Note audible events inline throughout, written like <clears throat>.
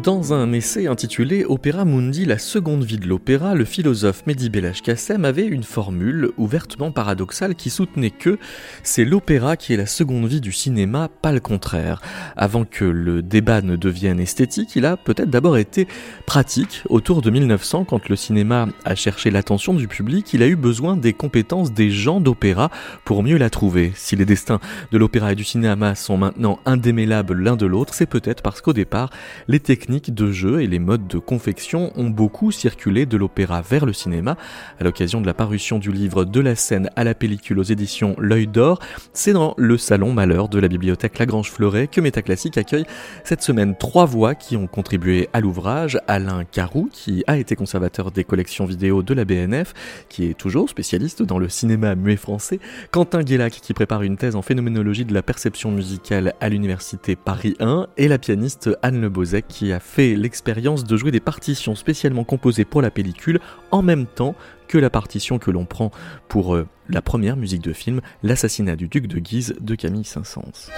Dans un essai intitulé Opéra Mundi, la seconde vie de l'opéra, le philosophe Mehdi Belach Kassem avait une formule ouvertement paradoxale qui soutenait que c'est l'opéra qui est la seconde vie du cinéma, pas le contraire. Avant que le débat ne devienne esthétique, il a peut-être d'abord été pratique. Autour de 1900, quand le cinéma a cherché l'attention du public, il a eu besoin des compétences des gens d'opéra pour mieux la trouver. Si les destins de l'opéra et du cinéma sont maintenant indémêlables l'un de l'autre, c'est peut-être parce qu'au départ, les techniques de jeu et les modes de confection ont beaucoup circulé de l'opéra vers le cinéma. À l'occasion de la parution du livre De la scène à la pellicule aux éditions L'œil d'or, c'est dans le salon Malheur de la bibliothèque Lagrange Fleuret que Métaclassique accueille cette semaine trois voix qui ont contribué à l'ouvrage. Alain Carou, qui a été conservateur des collections vidéo de la BNF, qui est toujours spécialiste dans le cinéma muet français. Quentin Guélac, qui prépare une thèse en phénoménologie de la perception musicale à l'université Paris 1, et la pianiste Anne Le qui a fait l'expérience de jouer des partitions spécialement composées pour la pellicule en même temps que la partition que l'on prend pour euh, la première musique de film, L'assassinat du duc de Guise de Camille Saint-Saëns.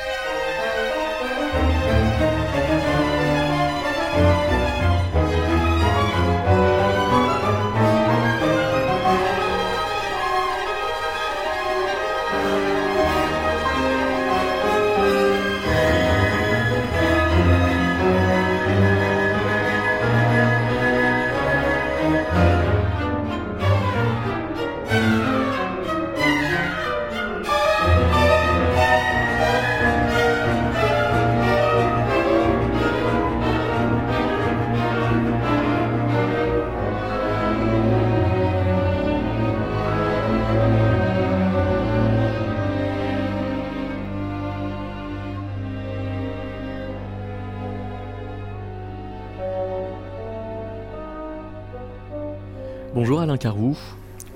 Bonjour Alain Carou.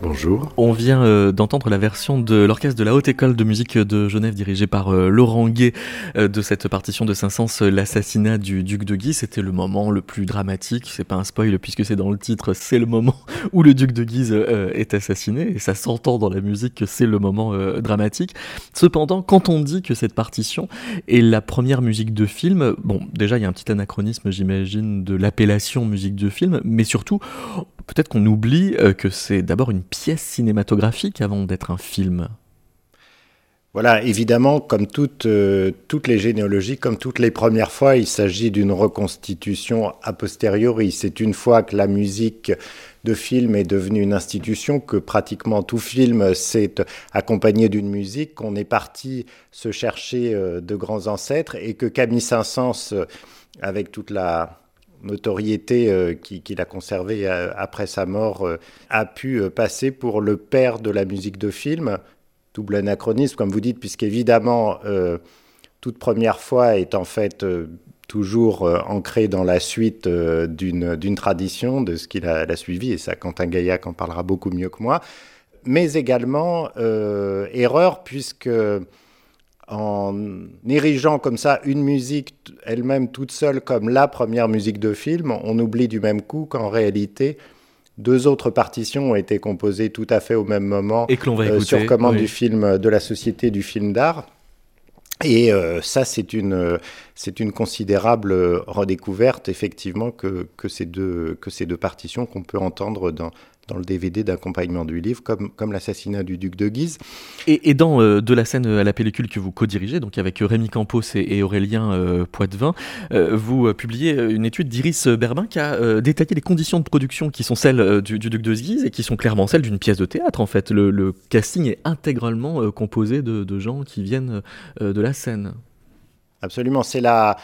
Bonjour. On vient euh, d'entendre la version de l'orchestre de la Haute École de musique de Genève dirigée par euh, Laurent Gué euh, de cette partition de Saint-Saëns, l'assassinat du duc de Guise. C'était le moment le plus dramatique. C'est pas un spoil puisque c'est dans le titre. C'est le moment <laughs> où le duc de Guise est assassiné et ça s'entend dans la musique que c'est le moment dramatique. Cependant, quand on dit que cette partition est la première musique de film, bon, déjà il y a un petit anachronisme, j'imagine, de l'appellation musique de film, mais surtout peut-être qu'on oublie euh, que c'est d'abord une pièce cinématographique avant d'être un film. Voilà, évidemment, comme toutes, euh, toutes les généalogies, comme toutes les premières fois, il s'agit d'une reconstitution a posteriori. C'est une fois que la musique de film est devenue une institution, que pratiquement tout film s'est accompagné d'une musique, qu'on est parti se chercher euh, de grands ancêtres et que Camille Saint-Saëns, avec toute la, notoriété euh, qu'il a conservée euh, après sa mort, euh, a pu passer pour le père de la musique de film. Double anachronisme, comme vous dites, puisqu'évidemment, toute première fois est en fait toujours ancrée dans la suite d'une tradition, de ce qu'il a, suivi, et ça, Quentin Gaillac en parlera beaucoup mieux que moi. Mais également, erreur, puisque en érigeant comme ça une musique elle-même toute seule comme la première musique de film, on oublie du même coup qu'en réalité, deux autres partitions ont été composées tout à fait au même moment Et que va euh, sur commande du film de la Société du film d'art. Et euh, ça, c'est une, c'est une considérable redécouverte, effectivement, que, que, ces deux, que ces deux partitions qu'on peut entendre dans, dans le DVD d'accompagnement du livre, comme, comme l'assassinat du duc de Guise. Et, dans euh, De la scène à la pellicule que vous co-dirigez, donc avec Rémi Campos et, Aurélien euh, Poitvin, euh, vous publiez une étude d'Iris Berbin qui a détaillé les conditions de production qui sont celles du, duc de Guise et qui sont clairement celles d'une pièce de théâtre en fait. Le, casting est intégralement composé de, de, gens qui viennent de la scène. Absolument, c'est la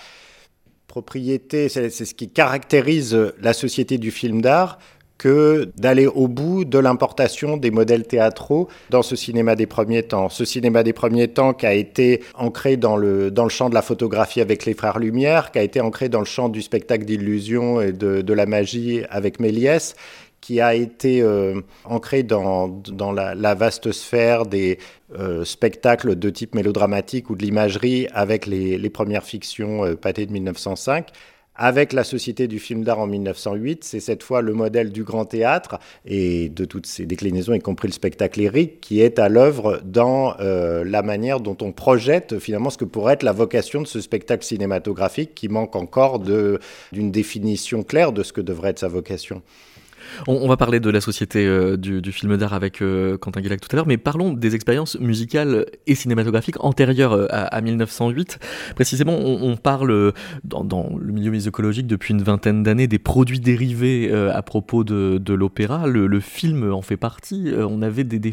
propriété, c'est ce qui caractérise la société du film d'art, que d'aller au bout de l'importation des modèles théâtraux dans ce cinéma des premiers temps. Ce cinéma des premiers temps qui a été ancré dans le, dans le champ de la photographie avec les frères Lumière, qui a été ancré dans le champ du spectacle d'illusion et de, de, la magie avec Méliès, qui a été euh, ancré dans, dans la, vaste sphère des euh, spectacles de type mélodramatique ou de l'imagerie avec les, les premières fictions euh, pâtées de 1905 avec la Société du film d'art en 1908. C'est cette fois le modèle du grand théâtre et de toutes ses déclinaisons, y compris le spectacle lyrique, qui est à l'œuvre dans euh, la manière dont on projette finalement ce que pourrait être la vocation de ce spectacle cinématographique qui manque encore d'une définition claire de ce que devrait être sa vocation. On, va parler de la société euh, du, film d'art avec euh, Quentin Guillac tout à l'heure, mais parlons des expériences musicales et cinématographiques antérieures euh, à, 1908. Précisément, on, parle dans, le milieu musicologique depuis une vingtaine d'années des produits dérivés à propos de, l'opéra. Le, film en fait partie. on avait des, des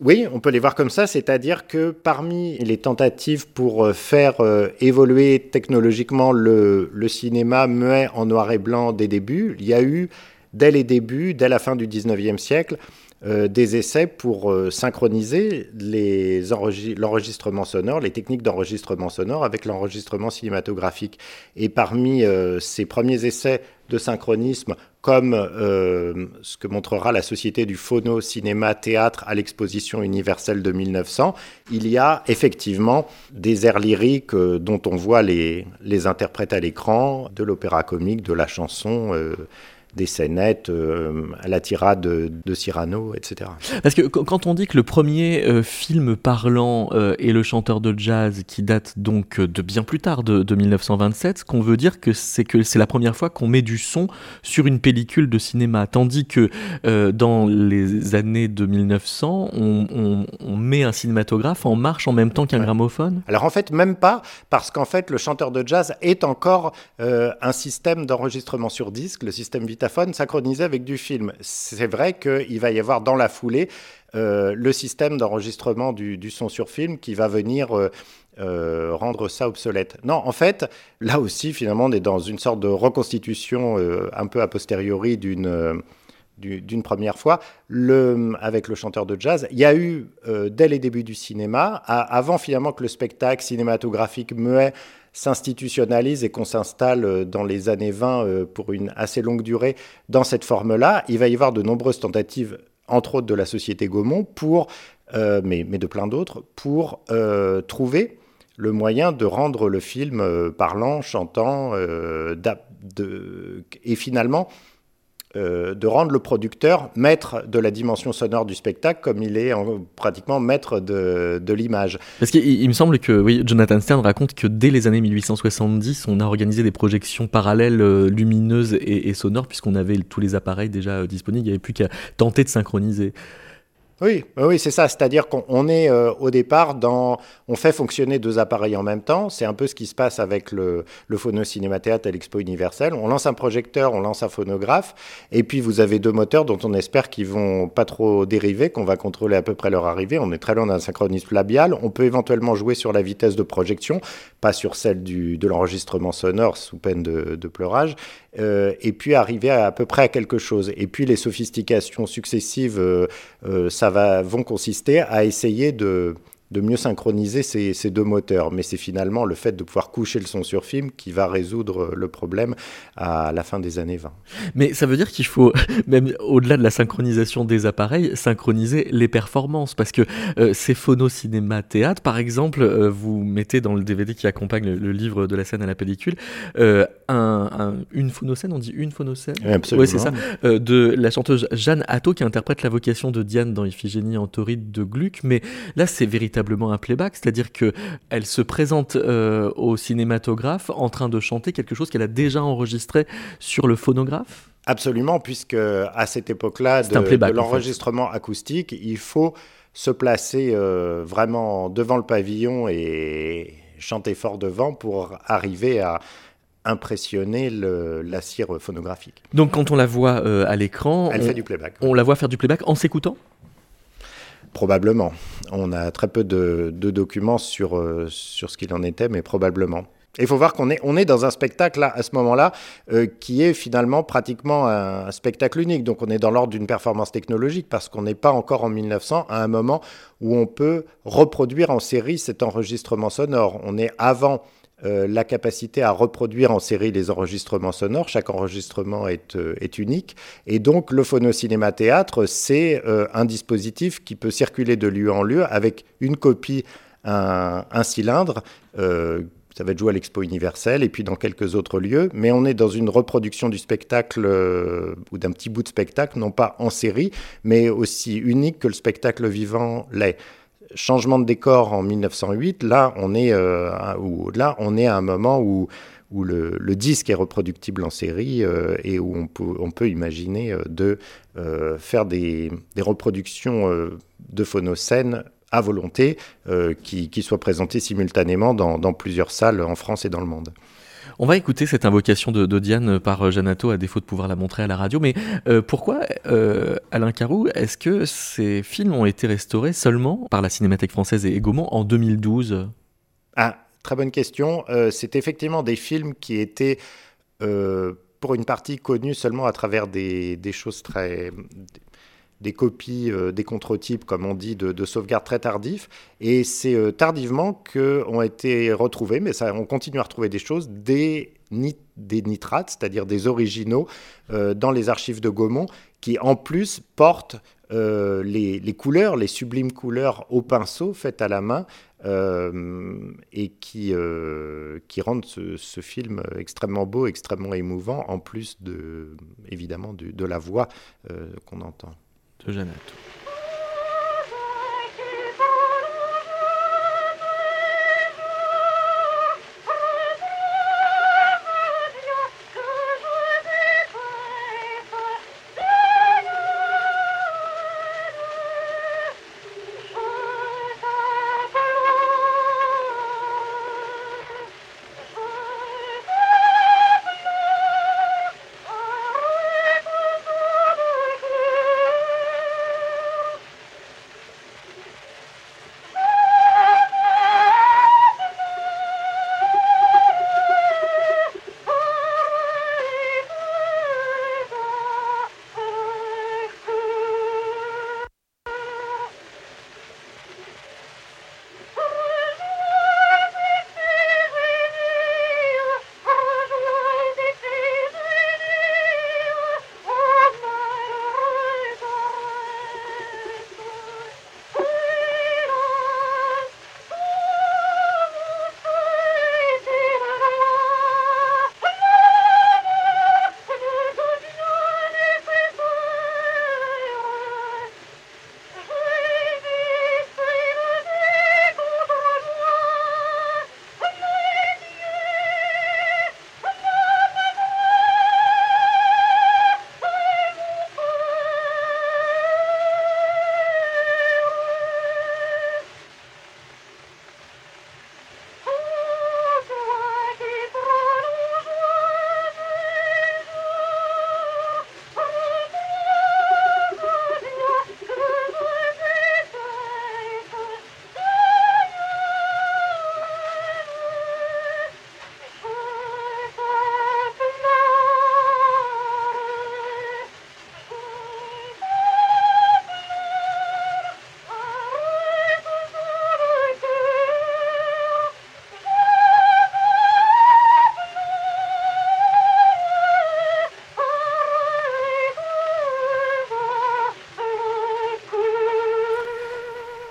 oui, on peut les voir comme ça, c'est-à-dire que parmi les tentatives pour euh, faire euh, évoluer technologiquement le, cinéma muet en noir et blanc des débuts, il y a eu, dès les débuts, dès la fin du 19e siècle, euh, des essais pour synchroniser l'enregistrement sonore, les techniques d'enregistrement sonore avec l'enregistrement cinématographique. Et parmi ces premiers essais de synchronisme comme euh, ce que montrera la Société du Phono Cinéma Théâtre à l'exposition universelle de 1900, il y a effectivement des airs lyriques euh, dont on voit les interprètes à l'écran, de l'opéra comique, de la chanson. Euh, des scénettes euh, à la tirade de, Cyrano, etc. Parce que quand on dit que le premier euh, film parlant euh, est le chanteur de jazz, qui date donc de bien plus tard, de, 1927, ce qu'on veut dire que c'est que c'est la première fois qu'on met du son sur une pellicule de cinéma, tandis que dans les années de 1900, on, met un cinématographe en marche en même temps qu'un gramophone. Alors en fait, même pas, parce qu'en fait, le chanteur de jazz est encore un système d'enregistrement sur disque, le système synchronisé avec du film. C'est vrai qu'il va y avoir dans la foulée euh, le système d'enregistrement du, son sur film qui va venir euh, euh, rendre ça obsolète. Non, en fait, là aussi, finalement, on est dans une sorte de reconstitution un peu a posteriori d'une première fois avec le chanteur de jazz. Il y a eu, dès les débuts du cinéma, avant finalement que le spectacle cinématographique muet s'institutionnalise et qu'on s'installe euh, dans les années 20 euh, pour une assez longue durée dans cette forme-là, il va y avoir de nombreuses tentatives, entre autres de la société Gaumont, pour, euh, mais, mais, de plein d'autres, pour trouver le moyen de rendre le film parlant, chantant, et finalement euh, de rendre le producteur maître de la dimension sonore du spectacle comme il est pratiquement maître de, l'image. Parce qu'il me semble que oui, Jonathan Stern raconte que dès les années 1870, on a organisé des projections parallèles euh, lumineuses et, sonores puisqu'on avait tous les appareils déjà euh, disponibles, il n'y avait plus qu'à tenter de synchroniser. Oui, oui, c'est ça. C'est-à-dire qu'on est euh, au départ dans, on fait fonctionner deux appareils en même temps. C'est un peu ce qui se passe avec le, le phono cinémathéâtre à l'Expo universelle. On lance un projecteur, on lance un phonographe, et puis vous avez deux moteurs dont on espère qu'ils vont pas trop dériver, qu'on va contrôler à peu près leur arrivée. On est très loin d'un synchronisme labial. On peut éventuellement jouer sur la vitesse de projection, pas sur celle du, de l'enregistrement sonore sous peine de, de pleurage. Euh, et puis arriver à, peu près à quelque chose. Et puis les sophistications successives, euh, euh, ça va, vont consister à essayer de de mieux synchroniser ces, ces deux moteurs. Mais c'est finalement le fait de pouvoir coucher le son sur film qui va résoudre le problème à la fin des années 20. Mais ça veut dire qu'il faut, <laughs> même au-delà de la synchronisation des appareils, synchroniser les performances. Parce que euh, ces phono cinéma théâtre, par exemple, euh, vous mettez dans le DVD qui accompagne le, livre de la scène à la pellicule, euh, un, une phonocène, on dit une phonocène Absolument. Oui, c'est ça. de la chanteuse Jeanne Atto qui interprète la vocation de Diane dans Iphigénie en tauride de Gluck. Mais là, c'est véritablement un playback, c'est-à-dire que elle se présente euh, au cinématographe en train de chanter quelque chose qu'elle a déjà enregistré sur le phonographe? Absolument, puisque à cette époque-là de, l'enregistrement acoustique, il faut se placer euh, vraiment devant le pavillon et chanter fort devant pour arriver à impressionner la cire phonographique. Donc quand on la voit euh, à l'écran, elle fait du playback. On la voit faire du playback en s'écoutant? Probablement. On a très peu de, documents sur, euh, sur ce qu'il en était, mais probablement. il faut voir qu'on est, on est dans un spectacle là, à ce moment-là euh, qui est finalement pratiquement un, spectacle unique. Donc on est dans l'ordre d'une performance technologique parce qu'on n'est pas encore en 1900 à un moment où on peut reproduire en série cet enregistrement sonore. On est avant euh, la capacité à reproduire en série les enregistrements sonores. Chaque enregistrement est, euh, unique. Et donc, le phono-cinéma-théâtre, c'est euh, un dispositif qui peut circuler de lieu en lieu avec une copie, un, un cylindre ça va être joué à l'Expo universelle et puis dans quelques autres lieux. Mais on est dans une reproduction du spectacle ou d'un petit bout de spectacle, non pas en série, mais aussi unique que le spectacle vivant l'est changement de décor en 1908, là on est, là, on est à un moment où où le, disque est reproductible en série euh, et où on peut, on peut imaginer euh, de euh, faire des, reproductions de phonocènes à volonté qui, qui, soient présentées simultanément dans, plusieurs salles en France et dans le monde. On va écouter cette invocation de, Diane par Janato, à défaut de pouvoir la montrer à la radio. Mais pourquoi, Alain Carou, est-ce que ces films ont été restaurés seulement par la Cinémathèque française et Gaumont en 2012 Ah, Très bonne question. Euh, c'est effectivement des films qui étaient, euh, pour une partie, connus seulement à travers des, choses très des copies, euh, des contre-types, comme on dit, de, sauvegarde très tardifs. Et c'est tardivement qu'ont été retrouvés, mais on continue à retrouver des choses, des, nitrates, c'est-à-dire des originaux, dans les archives de Gaumont, qui en plus portent les, couleurs, les sublimes couleurs au pinceau faites à la main euh, et qui, euh, rendent ce, film extrêmement beau, extrêmement émouvant, en plus de, évidemment de, de la voix euh, qu'on entend. De Jeannette.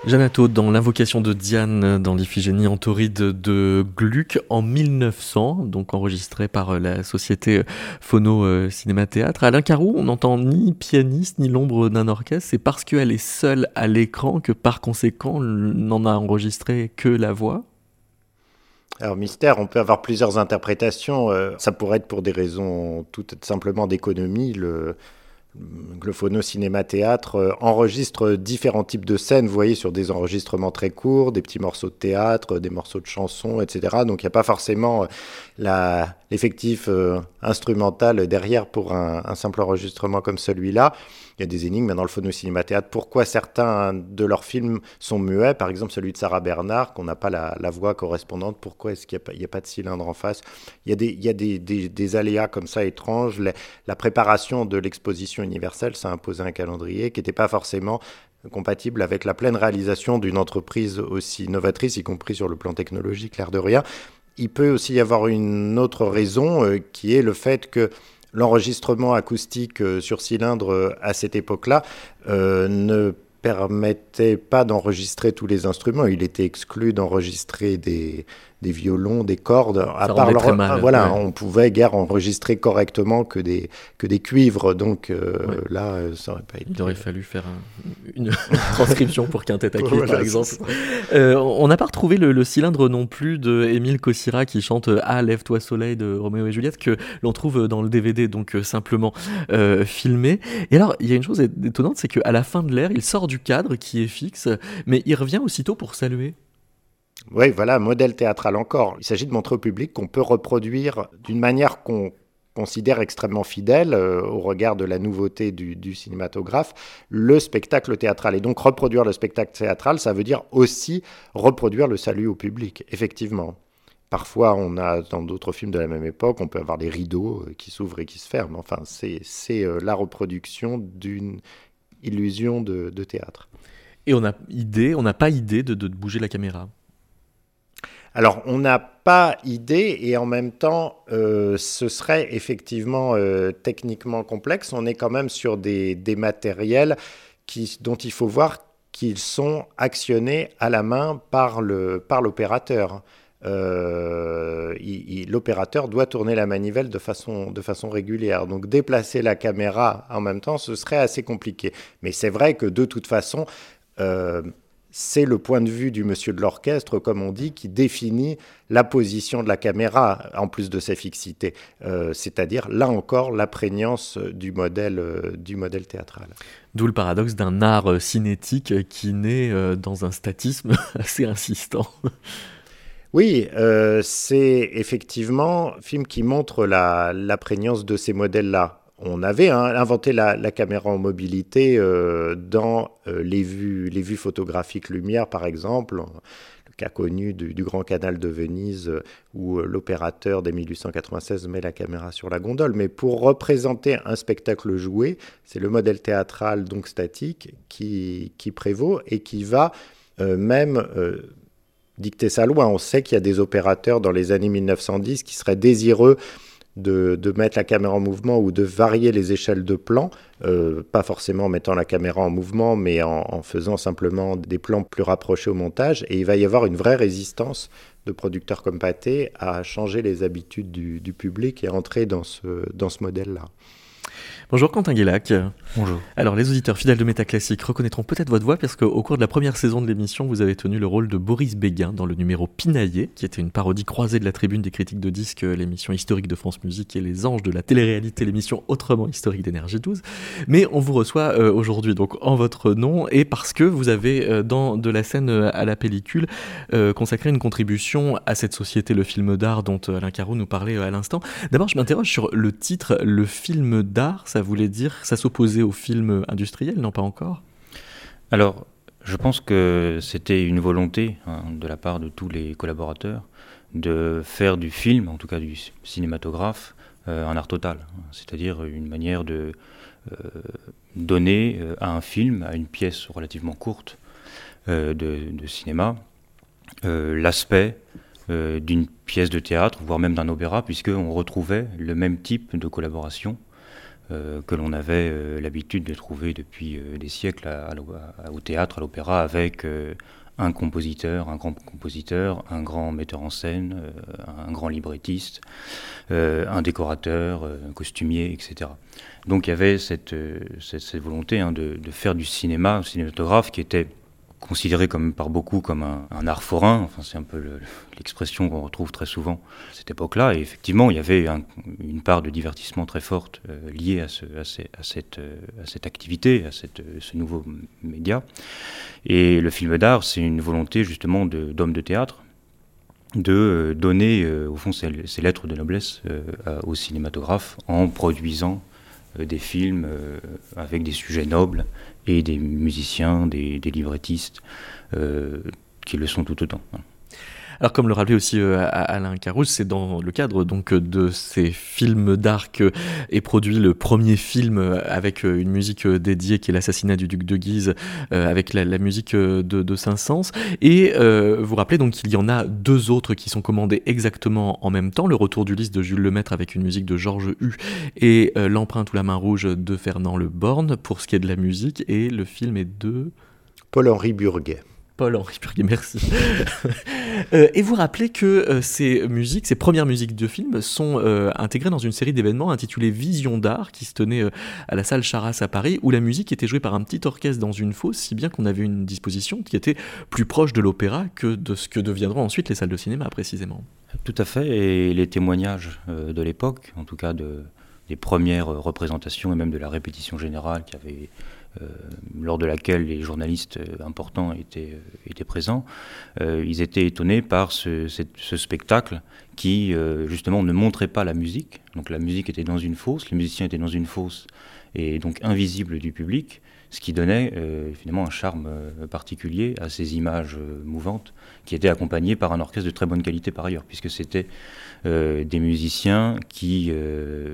Janato dans l'invocation de Diane dans l'Iphigénie en de Gluck en 1900, donc enregistré par la société Phono euh, Cinéma Théâtre. Alain Carou, on n'entend ni pianiste ni l'ombre d'un orchestre, c'est parce qu'elle est seule à l'écran que par conséquent on n'en a enregistré que la voix alors mystère, on peut avoir plusieurs interprétations. Euh, ça pourrait être pour des raisons tout simplement d'économie. Le, Glophono Cinéma Théâtre euh, enregistre différents types de scènes, vous voyez, sur des enregistrements très courts, des petits morceaux de théâtre, des morceaux de chansons, etc. Donc il n'y a pas forcément euh, l'effectif euh, instrumental derrière pour un simple enregistrement comme celui-là il y a des énigmes dans le phono cinéma théâtre. Pourquoi certains de leurs films sont muets? Par exemple, celui de Sarah Bernard, qu'on n'a pas la, voix correspondante. Pourquoi est-ce qu'il n'y a, pas de cylindre en face? Il y a des, aléas comme ça étranges. La, préparation de l'exposition universelle, ça a imposé un calendrier qui n'était pas forcément compatible avec la pleine réalisation d'une entreprise aussi novatrice, y compris sur le plan technologique, l'air de rien. Il peut aussi y avoir une autre raison euh, qui est le fait que l'enregistrement acoustique euh, sur cylindre euh, à cette époque-là ne permettait pas d'enregistrer tous les instruments. Il était exclu d'enregistrer des, des violons, des cordes. À part leur, mal, voilà, on pouvait guère enregistrer correctement que des que des cuivres. Donc là, ça aurait pas été. Il aurait fallu faire une <laughs> transcription pour quintet à cuivre, <laughs> par exemple. on n'a pas retrouvé le, cylindre non plus de Émile Cossira qui chante Ah lève-toi soleil de Roméo et Juliette que l'on trouve dans le DVD, donc simplement filmé. Et alors, il y a une chose étonnante, c'est qu'à la fin de l'ère, il sort du cadre qui est fixe, mais il revient aussitôt pour saluer. Oui, voilà, modèle théâtral encore. Il s'agit de montrer au public qu'on peut reproduire d'une manière qu'on considère extrêmement fidèle euh, au regard de la nouveauté du, cinématographe, le spectacle théâtral. Et donc reproduire le spectacle théâtral, ça veut dire aussi reproduire le salut au public, effectivement. Parfois, on a dans d'autres films de la même époque, on peut avoir des rideaux euh, qui s'ouvrent et qui se ferment. Enfin, c'est euh, la reproduction d'une illusion de, théâtre. Et on n'a idée, on n'a pas idée de, bouger la caméra. Alors, on n'a pas idée et en même temps, euh, ce serait effectivement euh, techniquement complexe. On est quand même sur des, matériels qui, dont il faut voir qu'ils sont actionnés à la main par l'opérateur. Euh, l'opérateur doit tourner la manivelle de façon, de façon régulière. Donc déplacer la caméra en même temps, ce serait assez compliqué. Mais c'est vrai que de toute façon, c'est le point de vue du monsieur de l'orchestre, comme on dit, qui définit la position de la caméra, en plus de sa fixité. Euh, c'est-à-dire, là encore, la prégnance du modèle, du modèle théâtral. D'où le paradoxe d'un art cinétique qui naît dans un statisme <laughs> assez insistant. Oui, euh, c'est effectivement un film qui montre la, prégnance de ces modèles-là. On avait hein, inventé la, caméra en mobilité euh, dans euh, les, vues, les vues photographiques lumière, par exemple, le cas connu du, Grand Canal de Venise, où l'opérateur dès 1896 met la caméra sur la gondole. Mais pour représenter un spectacle joué, c'est le modèle théâtral, donc statique, qui prévaut et qui va même dicter sa loi. On sait qu'il y a des opérateurs dans les années 1910 qui seraient désireux de, mettre la caméra en mouvement ou de varier les échelles de plan, euh, pas forcément en mettant la caméra en mouvement, mais en, faisant simplement des plans plus rapprochés au montage. Et il va y avoir une vraie résistance de producteurs comme Pathé à changer les habitudes du, public et entrer dans ce, dans ce modèle-là. Bonjour Quentin Guélac. Bonjour. Alors les auditeurs fidèles de Métaclassique reconnaîtront peut-être votre voix parce qu'au cours de la première saison de l'émission, vous avez tenu le rôle de Boris Béguin dans le numéro Pinaillé, qui était une parodie croisée de la tribune des critiques de disques, l'émission historique de France Musique et les anges de la télé-réalité, l'émission autrement historique d'énergie 12. Mais on vous reçoit euh, aujourd'hui donc en votre nom et parce que vous avez euh, dans de la scène euh, à la pellicule consacré une contribution à cette société, le film d'art dont Alain Carreau nous parlait à l'instant. D'abord, je m'interroge sur le titre, le film d'art ça voulait dire, ça s'opposait au film industriel, non pas encore? Alors, je pense que c'était une volonté hein, de la part de tous les collaborateurs de faire du film, en tout cas du cinématographe, euh, un art total. C'est-à-dire une manière de euh, donner euh, à un film, à une pièce relativement courte de, de, cinéma, l'aspect d'une pièce de théâtre, voire même d'un opéra, puisqu'on retrouvait le même type de collaboration euh, que l'on avait euh, l'habitude de trouver depuis euh, des siècles au théâtre, à l'opéra, avec un compositeur, un grand compositeur, un grand metteur en scène, un grand librettiste, un décorateur, un costumier, etc. Donc il y avait cette, volonté hein, de, de, faire du cinéma, un cinématographe qui était considéré comme, par beaucoup comme un, art forain. Enfin, c'est un peu l'expression qu'on retrouve très souvent à cette époque-là. Et effectivement, il y avait une part de divertissement très forte euh, liée euh, à, cette, activité, à cette, euh, ce nouveau média. Et le film d'art, c'est une volonté justement d'hommes de, théâtre de donner, au fond, ces, lettres de noblesse au cinématographe en produisant des films avec des sujets nobles et des musiciens, des, librettistes euh, qui le sont tout autant. Alors comme le rappelait aussi euh, Alain Carousse, c'est dans le cadre donc de ces films d'art que est produit le premier film avec euh, une musique dédiée qui est l'assassinat du duc de Guise avec la, musique de, de Saint-Saëns. Et vous rappelez donc qu'il y en a deux autres qui sont commandés exactement en même temps. Le retour du lys de Jules Lemaître avec une musique de Georges Hu et l'empreinte ou la main rouge de Fernand Le Borne pour ce qui est de la musique. Et le film est de... Paul-Henri Burguet. Paul-Henri Burguet, merci. <laughs> Euh, et vous rappelez que euh, ces musiques, ces premières musiques de films, sont euh, intégrées dans une série d'événements intitulée Vision d'art, qui se tenait à la salle Charras à Paris, où la musique était jouée par un petit orchestre dans une fosse, si bien qu'on avait une disposition qui était plus proche de l'opéra que de ce que deviendront ensuite les salles de cinéma, précisément. Tout à fait, et les témoignages de l'époque, en tout cas de, des premières représentations et même de la répétition générale qui avait lors de laquelle les journalistes euh, importants étaient, euh, présents, ils étaient étonnés par ce, spectacle qui justement ne montrait pas la musique. Donc la musique était dans une fosse, les musiciens étaient dans une fosse et donc invisibles du public, ce qui donnait finalement un charme particulier à ces images mouvantes qui étaient accompagnées par un orchestre de très bonne qualité par ailleurs, puisque c'était des musiciens qui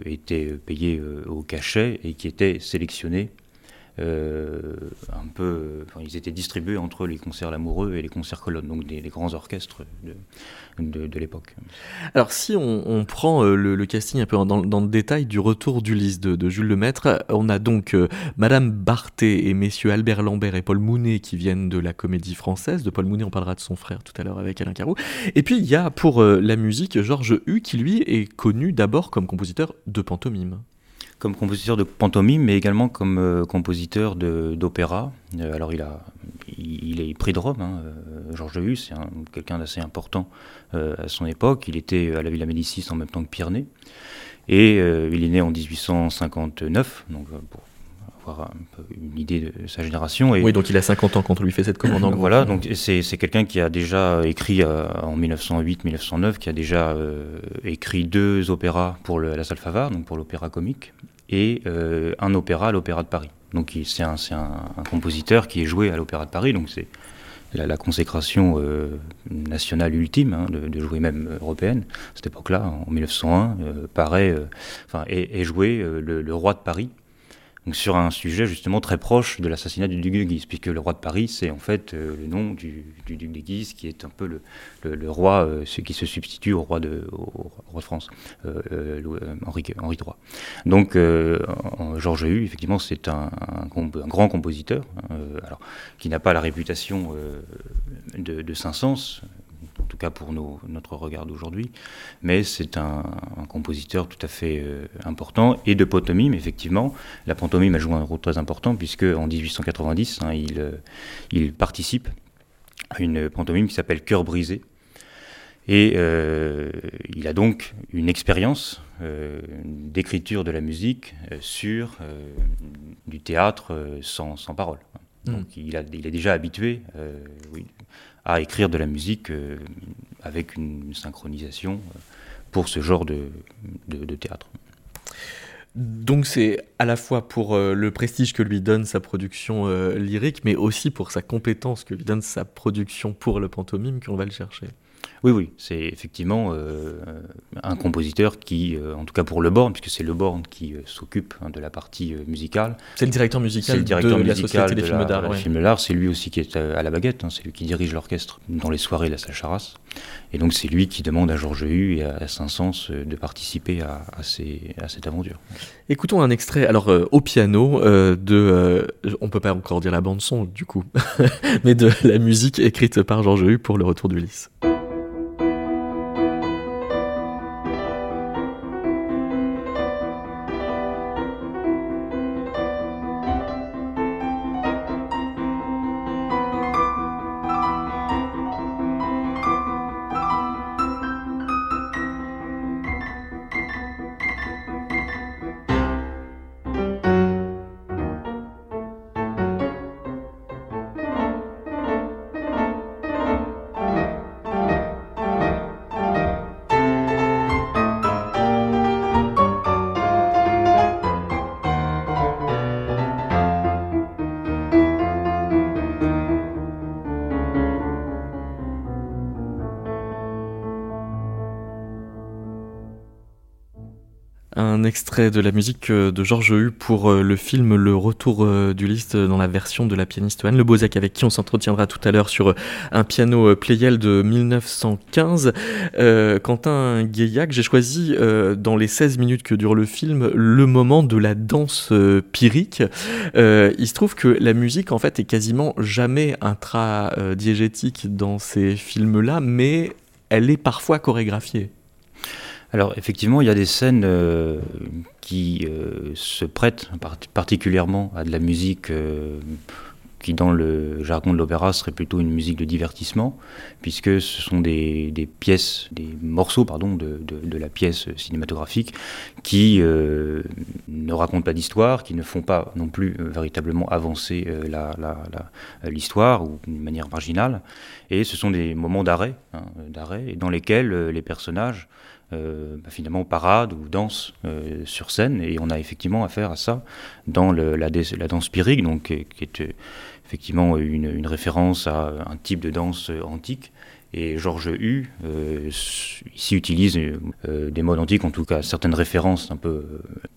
étaient payés au cachet et qui étaient sélectionnés euh, un peu, ils étaient distribués entre les concerts Lamoureux et les concerts Colonne, donc des, grands orchestres de, de, l'époque. Alors si on, prend euh, le, casting un peu dans, le détail du retour d'Ulysse de, de Jules Lemaître, on a donc euh, Madame Barthé et messieurs Albert Lambert et Paul Mounet qui viennent de la comédie française. De Paul Mounet, on parlera de son frère tout à l'heure avec Alain Carreau. Et puis il y a pour la musique Georges Hu qui lui est connu d'abord comme compositeur de pantomime comme compositeur de pantomime, mais également comme euh, compositeur d'opéra. Euh, alors il, a, il, est prix de Rome, hein, euh, Georges Hus, c'est quelqu'un d'assez important à son époque. Il était à la Villa Médicis en même temps que Pyrénées. Et il est né en 1859, donc pour avoir un peu une idée de sa génération. Et oui, donc il a 50 ans quand on lui fait cette commande. voilà, donc c'est quelqu'un qui a déjà écrit en 1908-1909, qui a déjà écrit deux opéras pour la salle Favard, donc pour l'opéra comique, et euh, un opéra à l'Opéra de Paris. Donc c'est un, un, compositeur qui est joué à l'Opéra de Paris, donc c'est la, la, consécration euh, nationale ultime, hein, de, jouer même européenne. À cette époque-là, en 1901, euh, paraît, enfin, est, joué le, roi de Paris sur un sujet justement très proche de l'assassinat du duc de Guise, puisque le roi de Paris, c'est en fait euh, le nom du, duc de Guise, qui est un peu le, roi, euh, qui se substitue au roi de, France, euh, Henri, III. Donc Georges Hue, effectivement, c'est un, grand compositeur, hein, qui n'a pas la réputation de, de Saint-Saëns, en tout cas pour notre regard d'aujourd'hui, mais c'est un, compositeur tout à fait euh, important, et de pantomime, effectivement. La pantomime a joué un rôle très important, puisque en 1890, hein, il, euh, il participe à une pantomime qui s'appelle Cœur brisé, et euh, il a donc une expérience d'écriture de la musique sur du théâtre sans, sans parole. Hmm. Donc il, a, il, est déjà habitué oui, à écrire de la musique euh, avec une synchronisation euh, pour ce genre de, de, théâtre. Donc c'est à la fois pour euh, le prestige que lui donne sa production lyrique, mais aussi pour sa compétence que lui donne sa production pour le pantomime qu'on va le chercher. Oui, oui, c'est effectivement euh, un compositeur qui, euh, en tout cas pour Le Born, puisque c'est Le Born qui euh, s'occupe hein, de la partie musicale. C'est le directeur musical, le directeur de musical la Société des films d'art. C'est lui aussi qui est à la baguette, hein, c'est lui qui dirige l'orchestre dans les soirées de la salle Charras. Et donc c'est lui qui demande à Georges Hu et à Saint-Saëns de participer à, à, ces, à, cette aventure. Écoutons un extrait, alors au piano, de, on peut pas encore dire la bande son du coup, <laughs> mais de la musique écrite par Georges Hu pour le retour d'Ulysse. Un extrait de la musique euh, de Georges Hu pour euh, le film Le Retour euh, du Liste dans la version de la pianiste Anne Le Bozek avec qui on s'entretiendra tout à l'heure sur un piano Pleyel de 1915. Quentin Gaillac, j'ai choisi dans les 16 minutes que dure le film le moment de la danse pyrique. il se trouve que la musique en fait est quasiment jamais intra-diégétique dans ces films-là, mais elle est parfois chorégraphiée. Alors effectivement, il y a des scènes euh, qui euh, se prêtent particulièrement à de la musique euh, qui dans le jargon de l'opéra serait plutôt une musique de divertissement, puisque ce sont des, pièces, des morceaux pardon, de, la pièce cinématographique qui ne racontent pas d'histoire, qui ne font pas non plus véritablement avancer l'histoire ou d'une manière marginale, et ce sont des moments d'arrêt, hein, d'arrêt, dans lesquels les personnages euh, bah, finalement parade ou danse euh, sur scène. Et on a effectivement affaire à ça dans la, danse pyrrhique, donc, qui est euh, effectivement une, référence à un type de danse antique. Et Georges Hu ici utilise des modes antiques, en tout cas certaines références un peu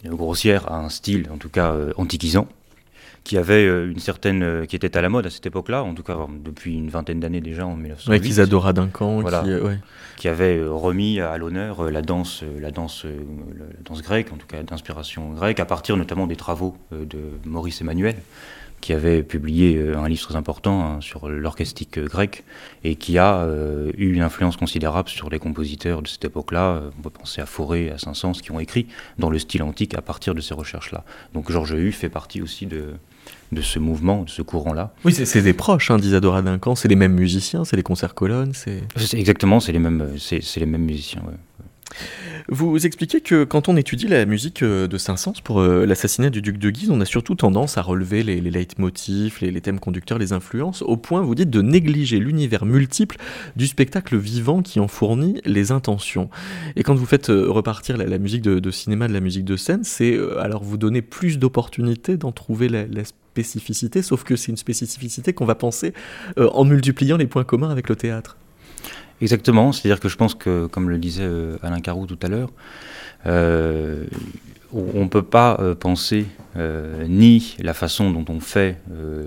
grossières à un style, en tout cas antiquisant qui avait euh, une certaine, euh, qui était à la mode à cette époque-là, en tout cas depuis une vingtaine d'années déjà en 1908. Ouais, qu'Isadora Duncan, voilà, qui, euh, qui, avait remis à l'honneur la danse, la danse, la danse grecque, en tout cas d'inspiration grecque, à partir notamment des travaux de Maurice Emmanuel, qui avait publié un livre très important hein, sur l'orchestique grec et qui a eu une influence considérable sur les compositeurs de cette époque-là. On peut penser à Fauré, à Saint-Saëns, qui ont écrit dans le style antique à partir de ces recherches-là. Donc Georges Hu fait partie aussi de, de ce mouvement, de ce courant-là. Oui, c'est des proches hein, d'Isadora Duncan, c'est les mêmes musiciens, c'est les concerts colonnes, c'est... Exactement, c'est les mêmes, c'est les mêmes musiciens. Vous expliquez que quand on étudie la musique euh, de Saint-Saëns pour euh, l'assassinat du duc de Guise, on a surtout tendance à relever les, leitmotifs, les, thèmes conducteurs, les influences, au point, vous dites, de négliger l'univers multiple du spectacle vivant qui en fournit les intentions. Et quand vous faites euh, repartir la, musique de, cinéma de la musique de scène, c'est alors vous donner plus d'opportunités d'en trouver la, spécificité, sauf que c'est une spécificité qu'on va penser en multipliant les points communs avec le théâtre. Exactement, c'est-à-dire que je pense que, comme le disait euh, Alain Carou tout à l'heure, euh, on ne peut pas euh, penser ni la façon dont on fait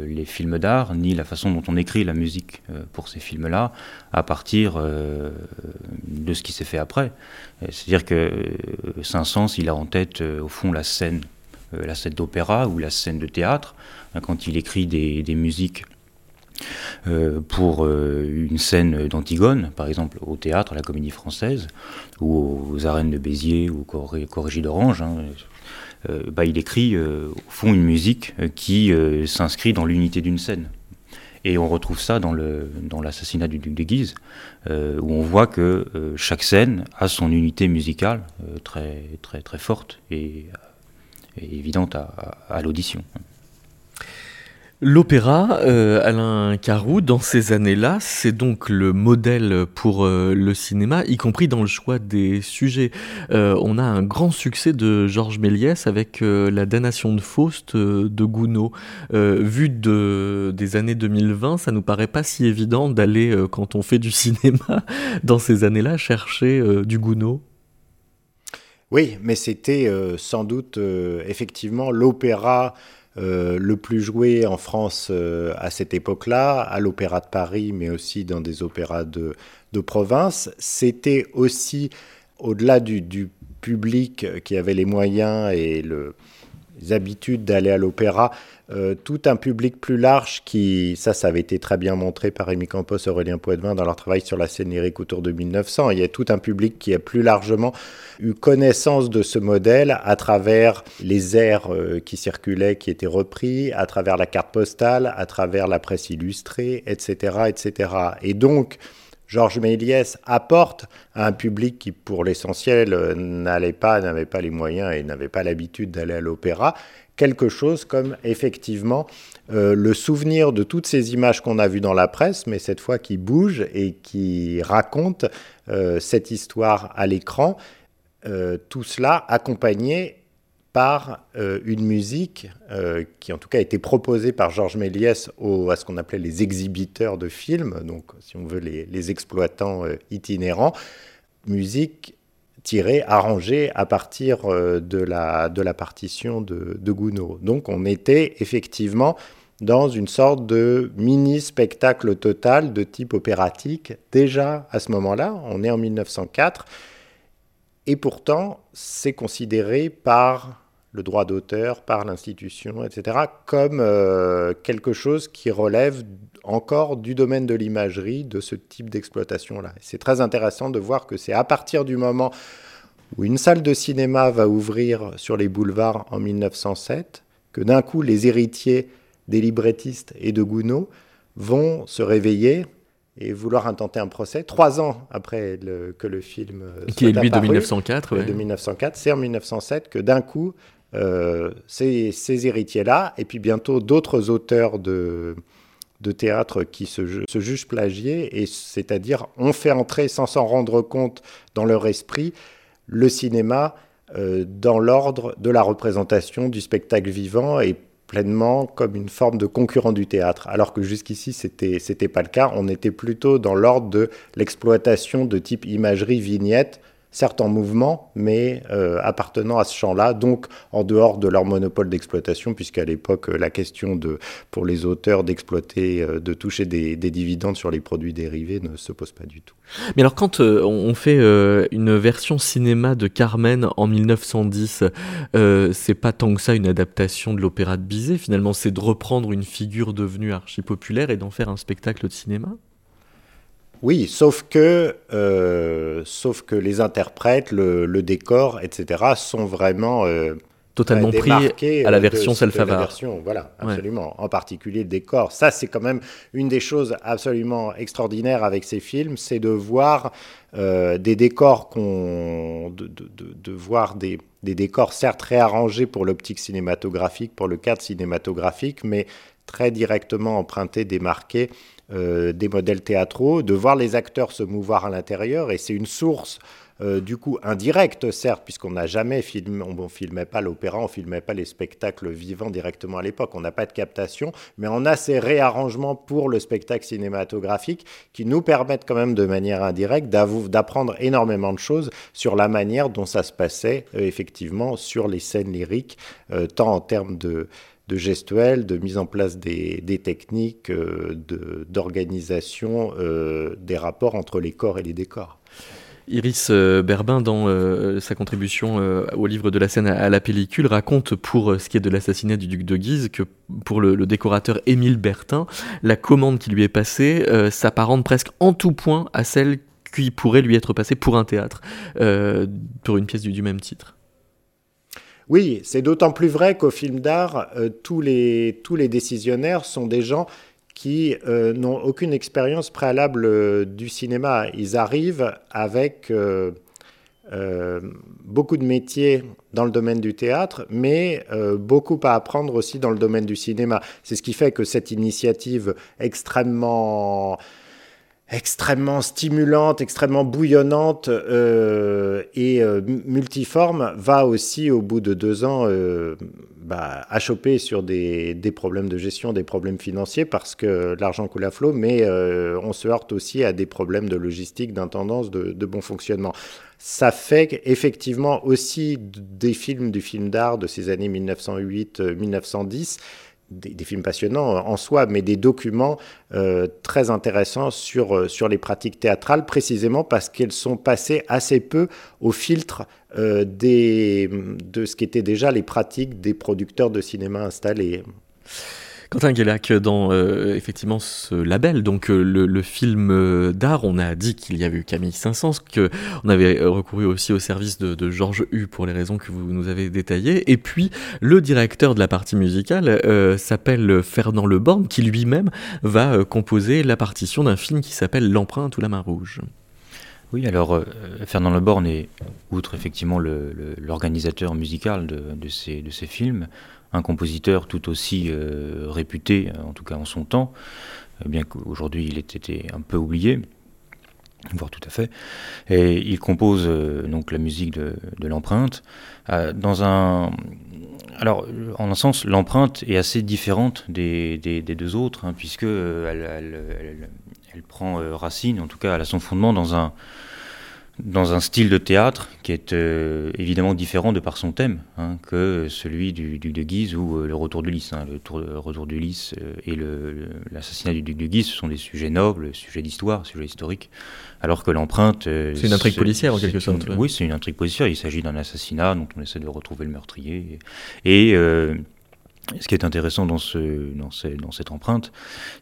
les films d'art, ni la façon dont on écrit la musique pour ces films-là, à partir de ce qui s'est fait après. C'est-à-dire que Saint-Saëns, il a en tête, au fond, la scène, la scène d'opéra ou la scène de théâtre, hein, quand il écrit des, des musiques euh, pour euh, une scène d'Antigone, par exemple au théâtre, à la Comédie Française, ou aux arènes de Béziers ou au Corrégie d'Orange. Hein, euh, bah, il écrit au fond une musique qui s'inscrit dans l'unité d'une scène. Et on retrouve ça dans l'assassinat du duc de Guise, où on voit que chaque scène a son unité musicale très, très, très forte et, évidente à l'audition. L'opéra, euh, Alain Carou, dans ces années-là, c'est donc le modèle pour euh, le cinéma, y compris dans le choix des sujets. Euh, on a un grand succès de Georges Méliès avec la damnation de Faust de Gounod. vu de, des années 2020, ça nous paraît pas si évident d'aller, quand on fait du <laughs> cinéma, dans ces années-là, chercher du Gounod. Oui, mais c'était sans doute effectivement l'opéra euh, le plus joué en France euh, à cette époque-là, à l'Opéra de Paris, mais aussi dans des opéras de, province. C'était aussi, au-delà du, public qui avait les moyens et les habitudes d'aller à l'opéra, euh, tout un public plus large qui, ça, ça avait été très bien montré par Rémi Campos et Aurélien Poitvin dans leur travail sur la scène lyrique autour de 1900. Il y a tout un public qui a plus largement eu connaissance de ce modèle à travers les airs euh, qui circulaient, qui étaient repris, à travers la carte postale, à travers la presse illustrée, etc., etc. Et donc, Georges Méliès apporte à un public qui, pour l'essentiel, euh, n'allait pas, n'avait pas les moyens et n'avait pas l'habitude d'aller à l'opéra, quelque chose comme effectivement euh, le souvenir de toutes ces images qu'on a vues dans la presse, mais cette fois qui bougent et qui racontent euh, cette histoire à l'écran. Tout cela accompagné par une musique qui en tout cas a été proposée par Georges Méliès à ce qu'on appelait les exhibiteurs de films, donc si on veut les, exploitants itinérants, musique tiré, arrangé à partir de la, partition de Gounod. Donc on était effectivement dans une sorte de mini-spectacle total de type opératique, déjà à ce moment-là, on est en 1904, et pourtant c'est considéré par le droit d'auteur, par l'institution, etc., comme euh, quelque chose qui relève encore du domaine de l'imagerie, de ce type d'exploitation-là. C'est très intéressant de voir que c'est à partir du moment où une salle de cinéma va ouvrir sur les boulevards en 1907, que d'un coup les héritiers des librettistes et de Gounod vont se réveiller et vouloir intenter un procès trois ans après que le film euh, qui est lui de 1904 de 1904 c'est en 1907 que d'un coup euh, ces, héritiers-là, et puis bientôt d'autres auteurs de, de théâtre qui se, jugent plagiés, et c'est-à-dire ont fait entrer sans s'en rendre compte dans leur esprit le cinéma euh, dans l'ordre de la représentation du spectacle vivant et pleinement comme une forme de concurrent du théâtre, alors que jusqu'ici c'était c'était pas le cas. On était plutôt dans l'ordre de l'exploitation de type imagerie vignette certes en mouvement, mais euh, appartenant à ce champ-là, donc en dehors de leur monopole d'exploitation, puisqu'à l'époque, euh, la question de, pour les auteurs d'exploiter, euh, de toucher des, dividendes sur les produits dérivés ne se pose pas du tout. Mais alors quand on fait une version cinéma de Carmen en 1910, c'est pas tant que ça une adaptation de l'opéra de Bizet, finalement c'est de reprendre une figure devenue archi populaire et d'en faire un spectacle de cinéma? Oui, sauf que, euh, sauf que les interprètes, le, décor, etc., sont vraiment euh, totalement pris à la version Salfavard. Voilà, absolument. En particulier le décor. Ça, c'est quand même une des choses absolument extraordinaires avec ces films, c'est de voir euh, des décors qu'on, de, de, de, voir des, des décors certes réarrangés pour l'optique cinématographique, pour le cadre cinématographique, mais très directement empruntés, démarqués euh, des modèles théâtraux, de voir les acteurs se mouvoir à l'intérieur, et c'est une source euh, du coup indirecte, certes, puisqu'on n'a jamais filmé, on ne filmait pas l'opéra, on ne filmait pas les spectacles vivants directement à l'époque, on n'a pas de captation, mais on a ces réarrangements pour le spectacle cinématographique qui nous permettent quand même de manière indirecte d'apprendre énormément de choses sur la manière dont ça se passait euh, effectivement sur les scènes lyriques, tant en termes de de gestuelle, de mise en place des, techniques, euh, d'organisation euh, des rapports entre les corps et les décors. Iris euh, Berbin, dans sa contribution au livre de la scène à, la pellicule, raconte pour ce qui est de l'assassinat du duc de Guise que pour le, décorateur Émile Bertin, la commande qui lui est passée s'apparente presque en tout point à celle qui pourrait lui être passée pour un théâtre, pour une pièce du même titre. Oui, c'est d'autant plus vrai qu'au film d'art, euh, tous, les, tous les décisionnaires sont des gens qui euh, n'ont aucune expérience préalable euh, du cinéma. Ils arrivent avec beaucoup de métiers dans le domaine du théâtre, mais beaucoup à apprendre aussi dans le domaine du cinéma. C'est ce qui fait que cette initiative extrêmement extrêmement stimulante, extrêmement bouillonnante euh, et euh, multiforme, va aussi, au bout de deux ans, euh, bah, achoper sur des, des, problèmes de gestion, des problèmes financiers, parce que l'argent coule à flot, mais euh, on se heurte aussi à des problèmes de logistique, d'intendance, de, de bon fonctionnement. Ça fait effectivement aussi des films, du film d'art de ces années 1908-1910, des, films passionnants en soi, mais des documents euh, très intéressants sur, euh, sur les pratiques théâtrales, précisément parce qu'elles sont passées assez peu au filtre euh, de ce qu'étaient déjà les pratiques des producteurs de cinéma installés. Quentin Guélac, dans euh, effectivement ce label, donc euh, le, film euh, d'art, on a dit qu'il y avait eu Camille Saint-Saëns, qu'on avait recouru aussi au service de, Georges Hu pour les raisons que vous nous avez détaillées, et puis le directeur de la partie musicale s'appelle Fernand Leborne, qui lui-même va composer la partition d'un film qui s'appelle L'empreinte ou la main rouge. Oui, alors Fernand Leborne est, outre effectivement l'organisateur musical de ces films, un compositeur tout aussi euh, réputé, en tout cas en son temps, euh, bien qu'aujourd'hui il ait été un peu oublié, voire tout à fait. Et il compose euh, donc la musique de, l'empreinte dans un. Alors, en un sens, l'empreinte est assez différente des, deux autres, hein, puisque elle, prend racine, en tout cas, elle a son fondement dans un dans un style de théâtre qui est euh, évidemment différent de par son thème hein, que celui du duc de Guise ou euh, le retour du lys. Hein. Le, retour du lys euh, et l'assassinat du duc de Guise, ce sont des sujets nobles, sujets d'histoire, sujets historiques, alors que l'empreinte... c'est une intrigue policière en quelque sorte. Oui, c'est une intrigue policière. Il s'agit d'un assassinat dont on essaie de retrouver le meurtrier. Et, ce qui est intéressant dans, ce, dans, dans cette empreinte,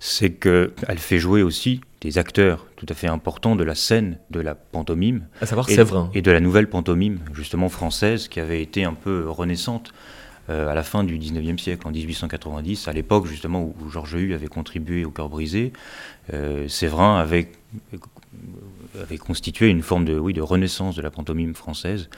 c'est qu'elle fait jouer aussi des acteurs tout à fait importants de la scène de la pantomime. À savoir et, Séverin. Et de la nouvelle pantomime, justement française, qui avait été un peu renaissante euh, à la fin du 19e siècle, en 1890, à l'époque justement où, Georges Hue avait contribué au cœur brisé. Euh, Séverin avait, avait constitué une forme de, oui, de renaissance de la pantomime française,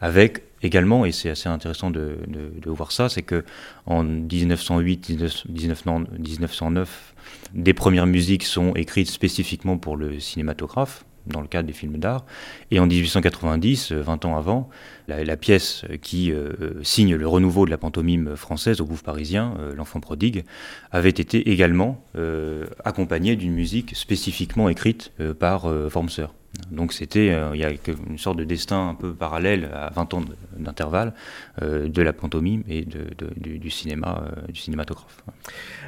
avec également, et c'est assez intéressant de, de, voir ça, c'est que en 1908, 1909, des premières musiques sont écrites spécifiquement pour le cinématographe, dans le cadre des films d'art. Et en 1890, 20 ans avant, la, pièce qui euh, signe le renouveau de la pantomime française au Bouffe parisien, euh, L'Enfant prodigue, avait été également euh, accompagnée d'une musique spécifiquement écrite par Formser. Donc c'était, il y a une sorte de destin un peu parallèle à 20 ans d'intervalle de la pantomime et de, du, cinéma, du cinématographe.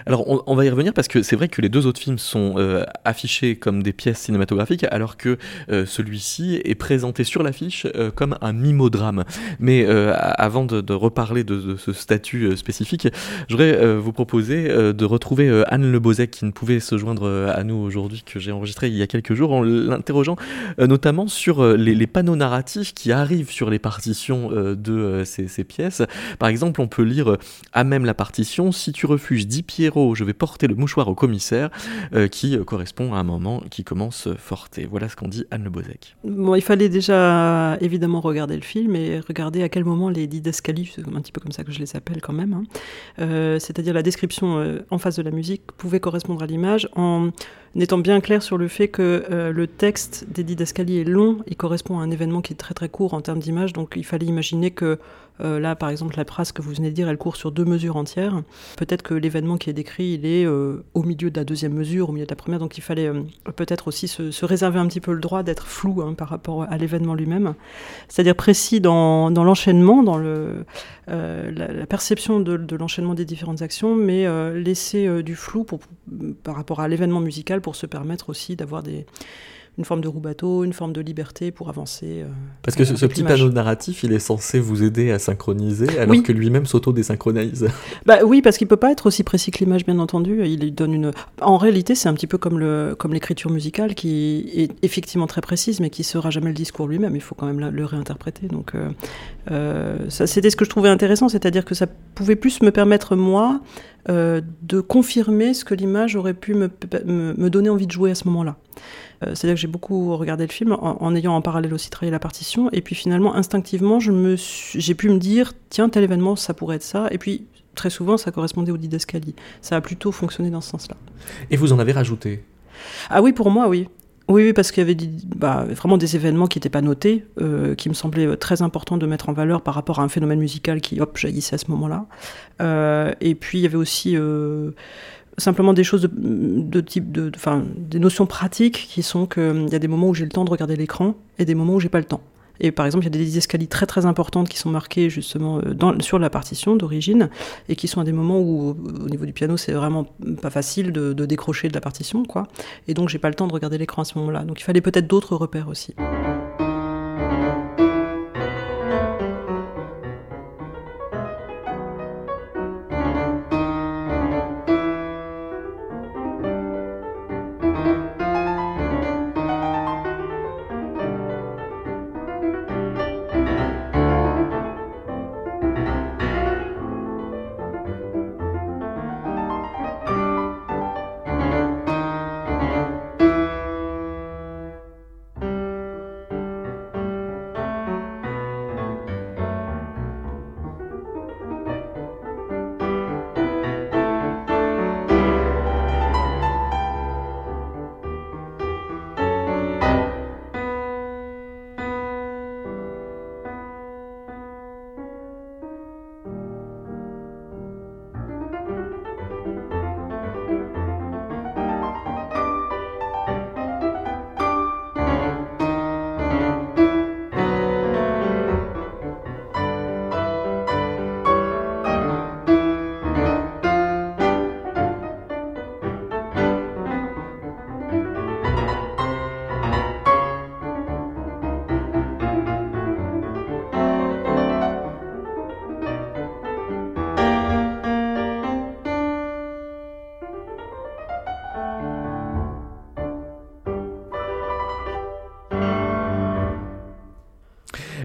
Alors on, va y revenir parce que c'est vrai que les deux autres films sont affichés comme des pièces cinématographiques alors que celui-ci est présenté sur l'affiche comme un mimodrame. Mais euh, avant de, reparler de, ce statut euh, spécifique, je voudrais euh, vous proposer de retrouver Anne Lebozec qui ne pouvait se joindre à nous aujourd'hui, que j'ai enregistré il y a quelques jours, en l'interrogeant notamment sur les, panneaux narratifs qui arrivent sur les partitions de ces, pièces. Par exemple, on peut lire à même la partition Si tu refuses, dit Pierrot, je vais porter le mouchoir au commissaire, qui correspond à un moment qui commence forté. Voilà ce qu'en dit Anne Lebozec. Bon, il fallait déjà évidemment regarder le film et regarder à quel moment les didascalies, c'est un petit peu comme ça que je les appelle quand même, hein, euh, c'est-à-dire la description euh, en face de la musique, pouvait correspondre à l'image en étant bien clair sur le fait que euh, le texte des didascalies est long, il correspond à un événement qui est très très court en termes d'image, donc il fallait imaginer que euh, là, par exemple, la phrase que vous venez de dire, elle court sur deux mesures entières. Peut-être que l'événement qui est décrit, il est euh, au milieu de la deuxième mesure, au milieu de la première, donc il fallait euh, peut-être aussi se, réserver un petit peu le droit d'être flou hein, par rapport à l'événement lui-même. C'est-à-dire précis dans, l'enchaînement, dans la, perception de, l'enchaînement des différentes actions, mais laisser du flou par rapport à l'événement musical pour se permettre aussi d'avoir des une forme de roue-bateau, une forme de liberté pour avancer. Euh, Parce que ce, petit panneau narratif, il est censé vous aider à synchroniser, alors que lui-même s'auto-désynchronise. <laughs> Bah oui, parce qu'il peut pas être aussi précis que l'image, bien entendu. Il donne une. En réalité, c'est un petit peu comme le comme l'écriture musicale, qui est effectivement très précise, mais qui sera jamais le discours lui-même. Il faut quand même le réinterpréter. Donc, euh, euh, ça, c'était ce que je trouvais intéressant, c'est-à-dire que ça pouvait plus me permettre moi de confirmer ce que l'image aurait pu me, me donner envie de jouer à ce moment-là. Euh, c'est-à-dire que j'ai beaucoup regardé le film en, ayant en parallèle aussi travaillé la partition. Et puis finalement, instinctivement, j'ai pu me dire, tiens, tel événement, ça pourrait être ça. Et puis très souvent, ça correspondait au didascalie. Ça a plutôt fonctionné dans ce sens-là. Et vous en avez rajouté? Ah oui, pour moi, oui. Oui, oui parce qu'il y avait bah, vraiment des événements qui n'étaient pas notés, euh, qui me semblaient euh, très importants de mettre en valeur par rapport à un phénomène musical qui, hop, jaillissait à ce moment-là. et puis, il y avait aussi simplement des choses de, type de, enfin, des notions pratiques qui sont qu'il hum, y a des moments où j'ai le temps de regarder l'écran et des moments où j'ai pas le temps. Et par exemple, il y a des escaliers très très importantes qui sont marquées justement euh, sur la partition d'origine et qui sont à des moments où, au niveau du piano, c'est vraiment pas facile de, de, décrocher de la partition, quoi. Et donc, j'ai pas le temps de regarder l'écran à ce moment-là. Donc, il fallait peut-être d'autres repères aussi.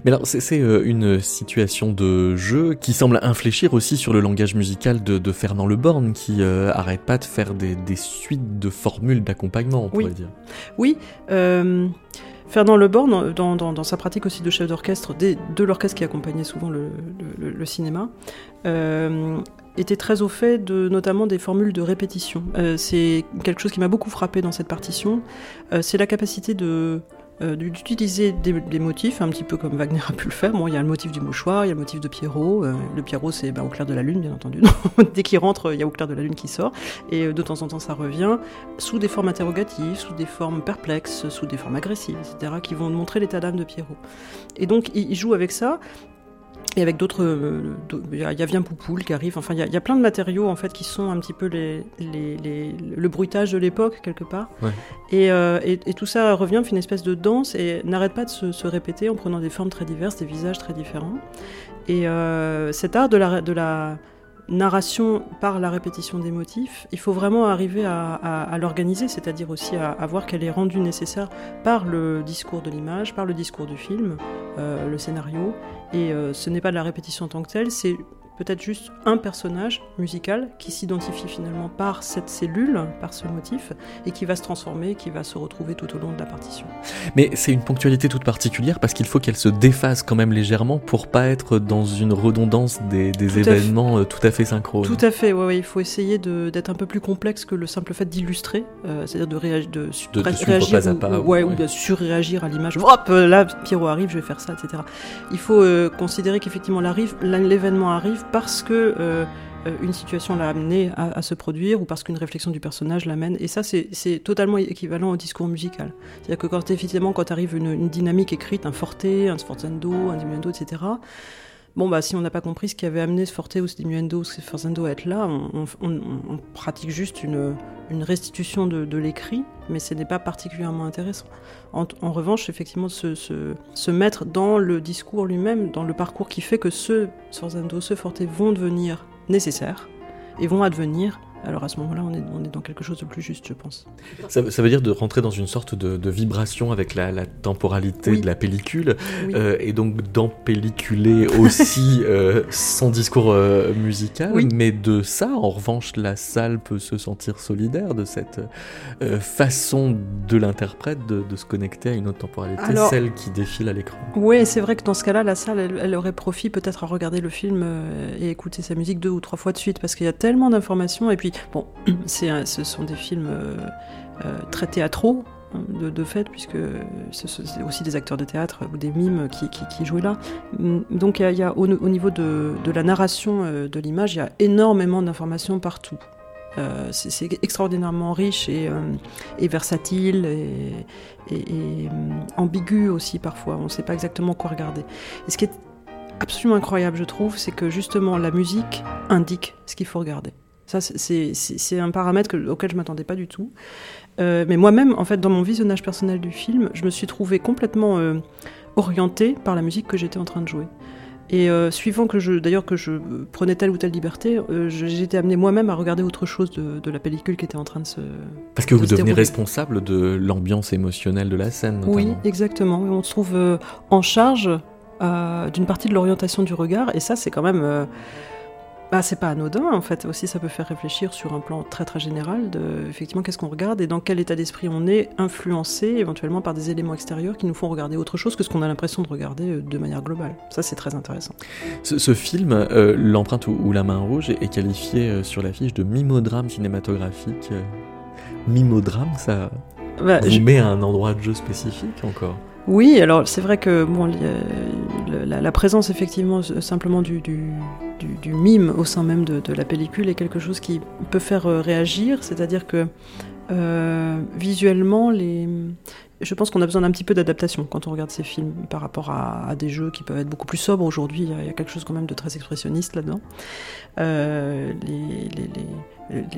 Mais alors, c'est une situation de jeu qui semble infléchir aussi sur le langage musical de, Fernand Le Borne, qui arrête pas de faire des, suites de formules d'accompagnement, on pourrait dire. Oui. Fernand Le Borne, dans, sa pratique aussi de chef d'orchestre, de l'orchestre qui accompagnait souvent le, cinéma, euh, était très au fait de notamment des formules de répétition. Euh, c'est quelque chose qui m'a beaucoup frappé dans cette partition. Euh, c'est la capacité de euh, d'utiliser des, motifs, un petit peu comme Wagner a pu le faire. Il y a le motif du mouchoir, il y a le motif de Pierrot. Euh, le Pierrot, c'est ben, au clair de la lune, bien entendu. <laughs> Dès qu'il rentre, il y a au clair de la lune qui sort. Et euh, de temps en temps, ça revient sous des formes interrogatives, sous des formes perplexes, sous des formes agressives, etc., qui vont montrer l'état d'âme de Pierrot. Et donc, il joue avec ça et avec d'autres, euh, il y a Vient Poupoule qui arrive. Enfin, il y, a plein de matériaux en fait qui sont un petit peu les, le bruitage de l'époque quelque part. Euh, et, et, tout ça revient, fait une espèce de danse et n'arrête pas de se, répéter en prenant des formes très diverses, des visages très différents. Et euh, cet art de la, de la narration par la répétition des motifs, il faut vraiment arriver à, l'organiser, c'est-à-dire aussi à, voir qu'elle est rendue nécessaire par le discours de l'image, par le discours du film, le scénario. Et euh, ce n'est pas de la répétition en tant que telle, c'est peut-être juste un personnage musical qui s'identifie finalement par cette cellule, par ce motif, et qui va se transformer, qui va se retrouver tout au long de la partition. Mais c'est une ponctualité toute particulière parce qu'il faut qu'elle se défasse quand même légèrement pour pas être dans une redondance des, événements euh, tout à fait synchrones. Tout à fait, ouais, il faut essayer d'être un peu plus complexe que le simple fait d'illustrer, euh, c'est-à-dire de, réagir, de, réagir pas à pas, ou, ou de surréagir à l'image. Hop, là, Pierrot arrive, je vais faire ça, etc. Il faut euh, considérer qu'effectivement l'événement arrive parce que euh, euh, une situation l'a amené à, se produire ou parce qu'une réflexion du personnage l'amène. Et ça, c'est totalement équivalent au discours musical. C'est-à-dire que quand effectivement, quand arrive une, dynamique écrite, un forte, un sforzando, un diminuendo, etc., bon, bah, si on n'a pas compris ce qui avait amené ce forte ou ce ou ce à être là, on, pratique juste une, restitution de, l'écrit, mais ce n'est pas particulièrement intéressant. En, revanche, effectivement, se, mettre dans le discours lui-même, dans le parcours qui fait que ce sforzando, ce forte vont devenir nécessaires et vont advenir alors à ce moment-là, on est, on est, dans quelque chose de plus juste, je pense. Ça, veut dire de rentrer dans une sorte de, vibration avec la, temporalité de la pellicule, euh, et donc d'empelliculer <laughs> aussi euh, son discours euh, musical, mais de ça, en revanche, la salle peut se sentir solidaire de cette façon de l'interprète de, se connecter à une autre temporalité, celle qui défile à l'écran. Oui, c'est vrai que dans ce cas-là, la salle, elle, elle aurait profit peut-être à regarder le film et écouter sa musique deux ou trois fois de suite, parce qu'il y a tellement d'informations, et puis bon, <clears throat> ce sont des films euh, euh, très théâtraux, hein, de, fait, puisque c'est aussi des acteurs de théâtre ou des mimes qui, qui, jouaient là. Mm, donc il y a, au, niveau de, la narration euh, de l'image, il y a énormément d'informations partout. c'est extraordinairement riche et, versatile et, ambigu aussi parfois. On ne sait pas exactement quoi regarder. Et ce qui est absolument incroyable, je trouve, c'est que justement la musique indique ce qu'il faut regarder. Ça, c'est un paramètre auquel je m'attendais pas du tout. Euh, mais moi-même, en fait, dans mon visionnage personnel du film, je me suis trouvée complètement euh, orientée par la musique que j'étais en train de jouer. Et euh, suivant que je, d'ailleurs, que je prenais telle ou telle liberté, j'étais amenée moi-même à regarder autre chose de, la pellicule qui était en train de se. Parce que vous devenez responsable de l'ambiance émotionnelle de la scène. Oui, exactement. on se trouve en charge d'une partie de l'orientation du regard, et ça, c'est quand même bah, c'est pas anodin en fait. Aussi, ça peut faire réfléchir sur un plan très très général de effectivement qu'est-ce qu'on regarde et dans quel état d'esprit on est influencé éventuellement par des éléments extérieurs qui nous font regarder autre chose que ce qu'on a l'impression de regarder euh, de manière globale. Ça, c'est très intéressant. Ce, film, euh, L'empreinte ou, La main rouge, est, qualifié euh, sur l'affiche de mimodrame cinématographique. Mimodrame, ça bah, vous met à un endroit de jeu spécifique encore? Oui, alors c'est vrai que la, présence effectivement simplement du, mime au sein même de, la pellicule est quelque chose qui peut faire euh, réagir, c'est-à-dire que euh, visuellement, je pense qu'on a besoin d'un petit peu d'adaptation quand on regarde ces films par rapport à, des jeux qui peuvent être beaucoup plus sobres aujourd'hui. Il y a quelque chose quand même de très expressionniste là-dedans. Euh,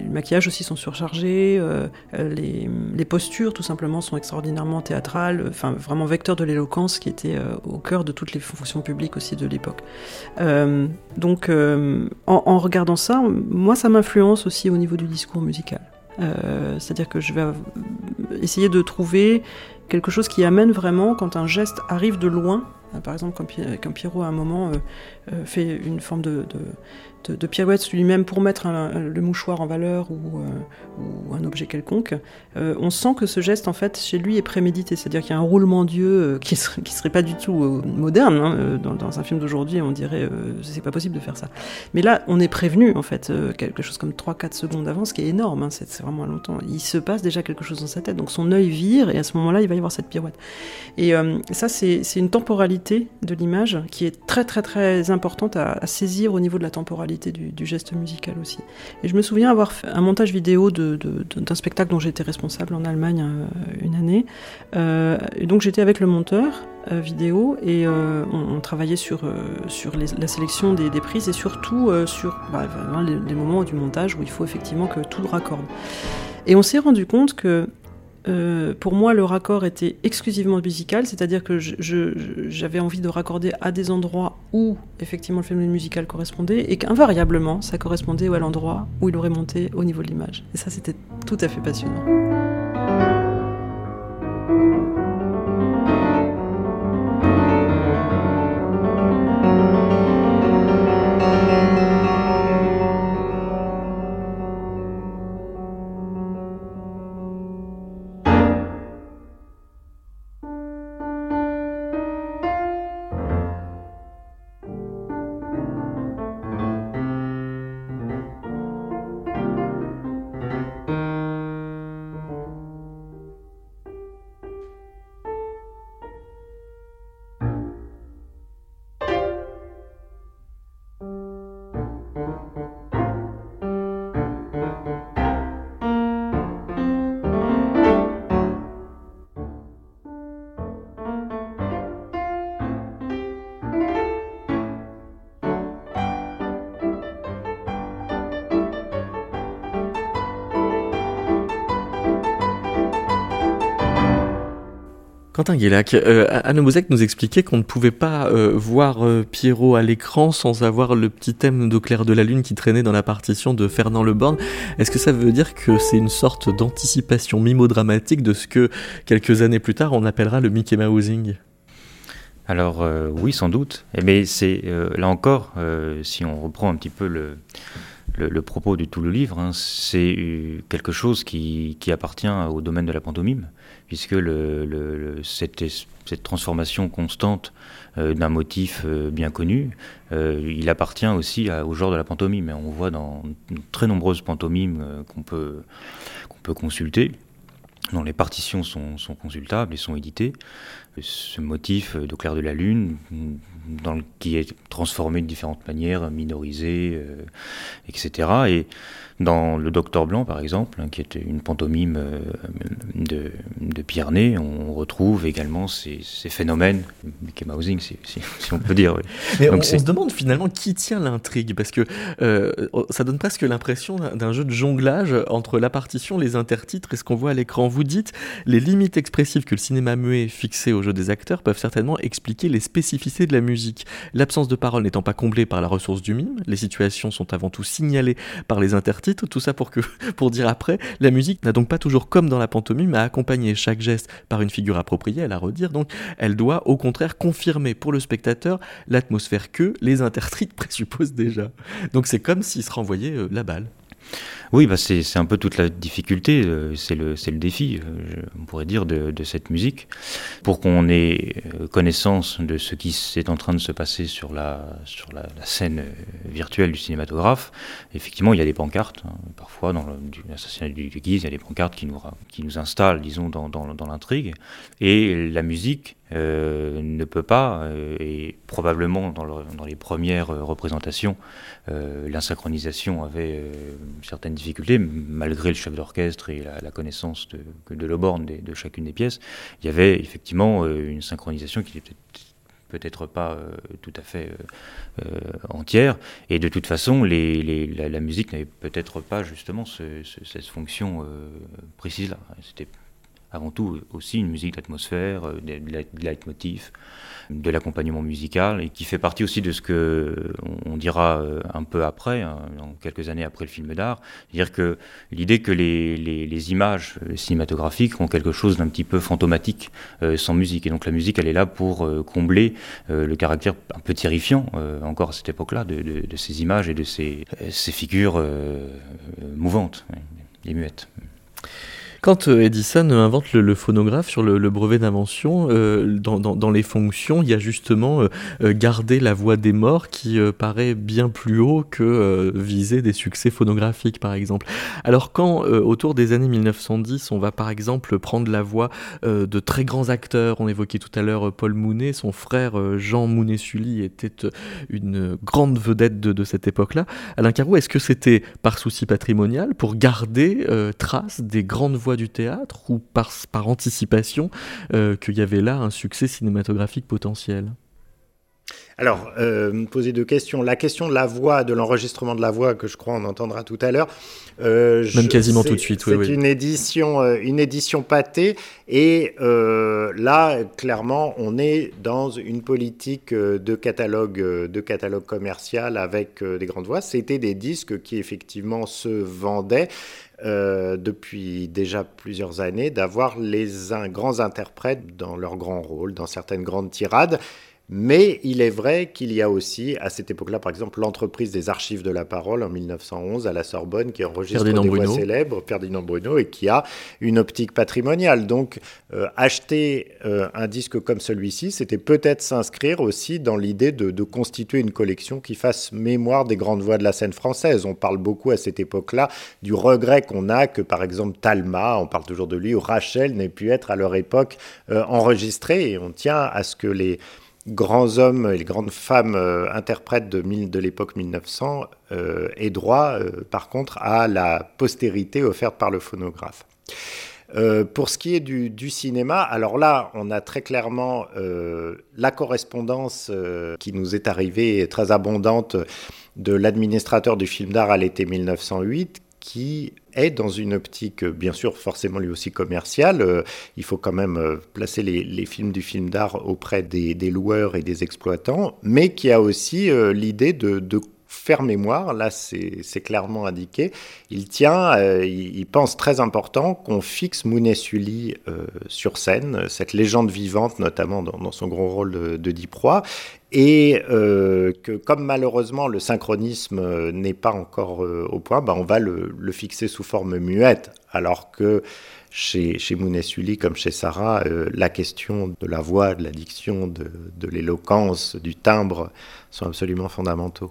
maquillages aussi sont surchargés, euh, les, postures tout simplement sont extraordinairement théâtrales, enfin vraiment vecteurs de l'éloquence qui était euh, au cœur de toutes les fonctions publiques aussi de l'époque. donc en, regardant ça, moi ça m'influence aussi au niveau du discours musical. Euh, c'est-à-dire que je vais essayer de trouver quelque chose qui amène vraiment, quand un geste arrive de loin, Par exemple, quand, Pierrot à un moment fait une forme de, pirouettes lui-même pour mettre le mouchoir en valeur ou, euh, un objet quelconque, euh, on sent que ce geste, en fait, chez lui est prémédité. C'est-à-dire qu'il y a un roulement d'yeux euh, qui, serait, serait pas du tout moderne. Hein, dans, un film d'aujourd'hui, on dirait c'est pas possible de faire ça. Mais là, on est prévenu, en fait, quelque chose comme 3-4 secondes avant, ce qui est énorme. Hein, c'est vraiment longtemps. Il se passe déjà quelque chose dans sa tête. Donc son œil vire et à ce moment-là, il va y avoir cette pirouette. Et ça, c'est une temporalité de l'image qui est très, très, très importante à saisir au niveau de la temporalité du, geste musical aussi. Et je me souviens avoir fait un montage vidéo d'un spectacle dont j'étais responsable en Allemagne euh, une année. Euh, et donc j'étais avec le monteur euh, vidéo et on, travaillait sur, sur la sélection des, prises et surtout sur bah, les, moments du montage où il faut effectivement que tout raccorde. Et on s'est rendu compte que euh, pour moi, le raccord était exclusivement musical, c'est-à-dire que j'avais envie de raccorder à des endroits où effectivement le phénomène musical correspondait et qu'invariablement ça correspondait à l'endroit où il aurait monté au niveau de l'image. Et ça, c'était tout à fait passionnant. Quentin Guélac, euh, Anne Bozek nous expliquait qu'on ne pouvait pas euh, voir euh, Pierrot à l'écran sans avoir le petit thème d'Au clair de la lune qui traînait dans la partition de Fernand Leborn. Est-ce que ça veut dire que c'est une sorte d'anticipation mimo-dramatique de ce que quelques années plus tard on appellera le Mickey Mousing? Alors oui, sans doute. Mais c'est là encore, si on reprend un petit peu le, propos de tout le livre, hein, c'est quelque chose qui, qui, appartient au domaine de la pantomime puisque le, cette, transformation constante euh, d'un motif euh, bien connu, euh, il appartient aussi au genre de la pantomime. on voit dans très nombreuses pantomimes qu'on peut, qu'on peut consulter, dont les partitions sont, sont, consultables et sont éditées. Ce motif de clair de la lune, dans qui est transformé de différentes manières, minorisé, etc. Et dans Le Docteur Blanc, par exemple, hein, qui est une pantomime euh, de, de Pierre Ney, on retrouve également ces, phénomènes, Mickey Mousing, si, <laughs> on peut dire. Mais on, se demande finalement qui tient l'intrigue, parce que euh, ça donne presque l'impression d'un jeu de jonglage entre la partition, les intertitres et ce qu'on voit à l'écran. Vous dites, les limites expressives que le cinéma muet fixé au jeu des acteurs peuvent certainement expliquer les spécificités de la musique. L'absence de parole n'étant pas comblée par la ressource du mime, les situations sont avant tout signalées par les intertitres tout ça <laughs> pour, dire après, la musique n'a donc pas toujours comme dans la pantomime à accompagner chaque geste par une figure appropriée à la redire, donc elle doit au contraire confirmer pour le spectateur l'atmosphère que les intertitres <laughs> présupposent déjà. Donc c'est comme s'il se renvoyait euh, la balle. Oui, bah c'est un peu toute la difficulté, euh, c'est le, défi, euh, on pourrait dire, de, cette musique. Pour qu'on ait euh, connaissance de ce qui est en train de se passer sur la, scène virtuelle du cinématographe, effectivement, il y a des pancartes. Hein. Parfois, dans l'assassinat du, du Guise, il y a des pancartes qui nous, installent, disons, dans, l'intrigue. Et la musique ne peut pas, et probablement dans, les premières représentations, l'insynchronisation avait certaines malgré le chef d'orchestre et la, connaissance de, de Loborn de, chacune des pièces, il y avait effectivement une synchronisation qui était peut-être pas tout à fait entière. Et de toute façon, la, musique n'avait peut-être pas justement ce, cette fonction précise-là. C'était avant tout aussi une musique d'atmosphère, de, leitmotiv, de l'accompagnement musical, et qui fait partie aussi de ce que on dira un peu après, hein, quelques années après le film d'art, c'est-à-dire que l'idée que les, images cinématographiques ont quelque chose d'un petit peu fantomatique sans musique, et donc la musique elle est là pour combler le caractère un peu terrifiant encore à cette époque-là de, ces images et de ces, ces figures mouvantes et muettes. Quand euh, Edison invente le, phonographe sur le, brevet d'invention, euh, dans, les fonctions, il y a justement euh, garder la voix des morts qui paraît bien plus haut que viser des succès phonographiques, par exemple. Alors quand, autour des années 1910, on va par exemple prendre la voix de très grands acteurs, on évoquait tout à l'heure Paul Mounet, son frère Jean Mounet-Sully était une grande vedette de, de cette époque-là. Alain Carreau, est-ce que c'était par souci patrimonial pour garder trace des grandes voix du théâtre ou par, anticipation euh, qu'il y avait là un succès cinématographique potentiel? Alors, euh, me poser deux questions. La question de la voix, de l'enregistrement de la voix, que je crois on entendra tout à l'heure. Euh, Même quasiment tout de suite, oui. C'est une édition, euh, une édition pâtée. Et là, clairement, on est dans une politique de catalogue, de catalogue commercial avec des grandes voix. C'était des disques qui effectivement se vendaient. depuis déjà plusieurs années, d'avoir les grands interprètes dans leurs grands rôles, dans certaines grandes tirades. Mais il est vrai qu'il y a aussi, à cette époque-là, par exemple, l'entreprise des archives de la parole en 1911 à la Sorbonne qui enregistre des voix célèbres, Ferdinand Bruno, et qui a une optique patrimoniale. Donc, euh, acheter euh, un disque comme celui-ci, c'était peut-être s'inscrire aussi dans l'idée de, de, constituer une collection qui fasse mémoire des grandes voix de la scène française. On parle beaucoup à cette époque-là du regret qu'on a que, par exemple, Talma, on parle toujours de lui, ou Rachel n'ait pu être à leur époque euh, enregistré. Et on tient à ce que les grands hommes et les grandes femmes euh, interprètes de, l'époque 1900 euh, aient droit, euh, par contre, à la postérité offerte par le phonographe. pour ce qui est du, cinéma, alors là, on a très clairement la correspondance qui nous est arrivée très abondante de l'administrateur du film d'art à l'été 1908, qui est dans une optique, bien sûr, forcément lui aussi commerciale. Euh, il faut quand même euh, placer les, films du film d'art auprès des, loueurs et des exploitants, mais qui a aussi euh, l'idée de, mémoire, là c'est clairement indiqué, il tient, il, pense très important qu'on fixe Mounet Sully sur scène, cette légende vivante notamment dans, son gros rôle de, de et euh, que comme malheureusement le synchronisme euh, n'est pas encore euh, au point, bah, on va le, fixer sous forme muette, alors que chez, chez Mounet Sully, comme chez Sarah, la question de la voix, de la diction, de l'éloquence, du timbre sont absolument fondamentaux.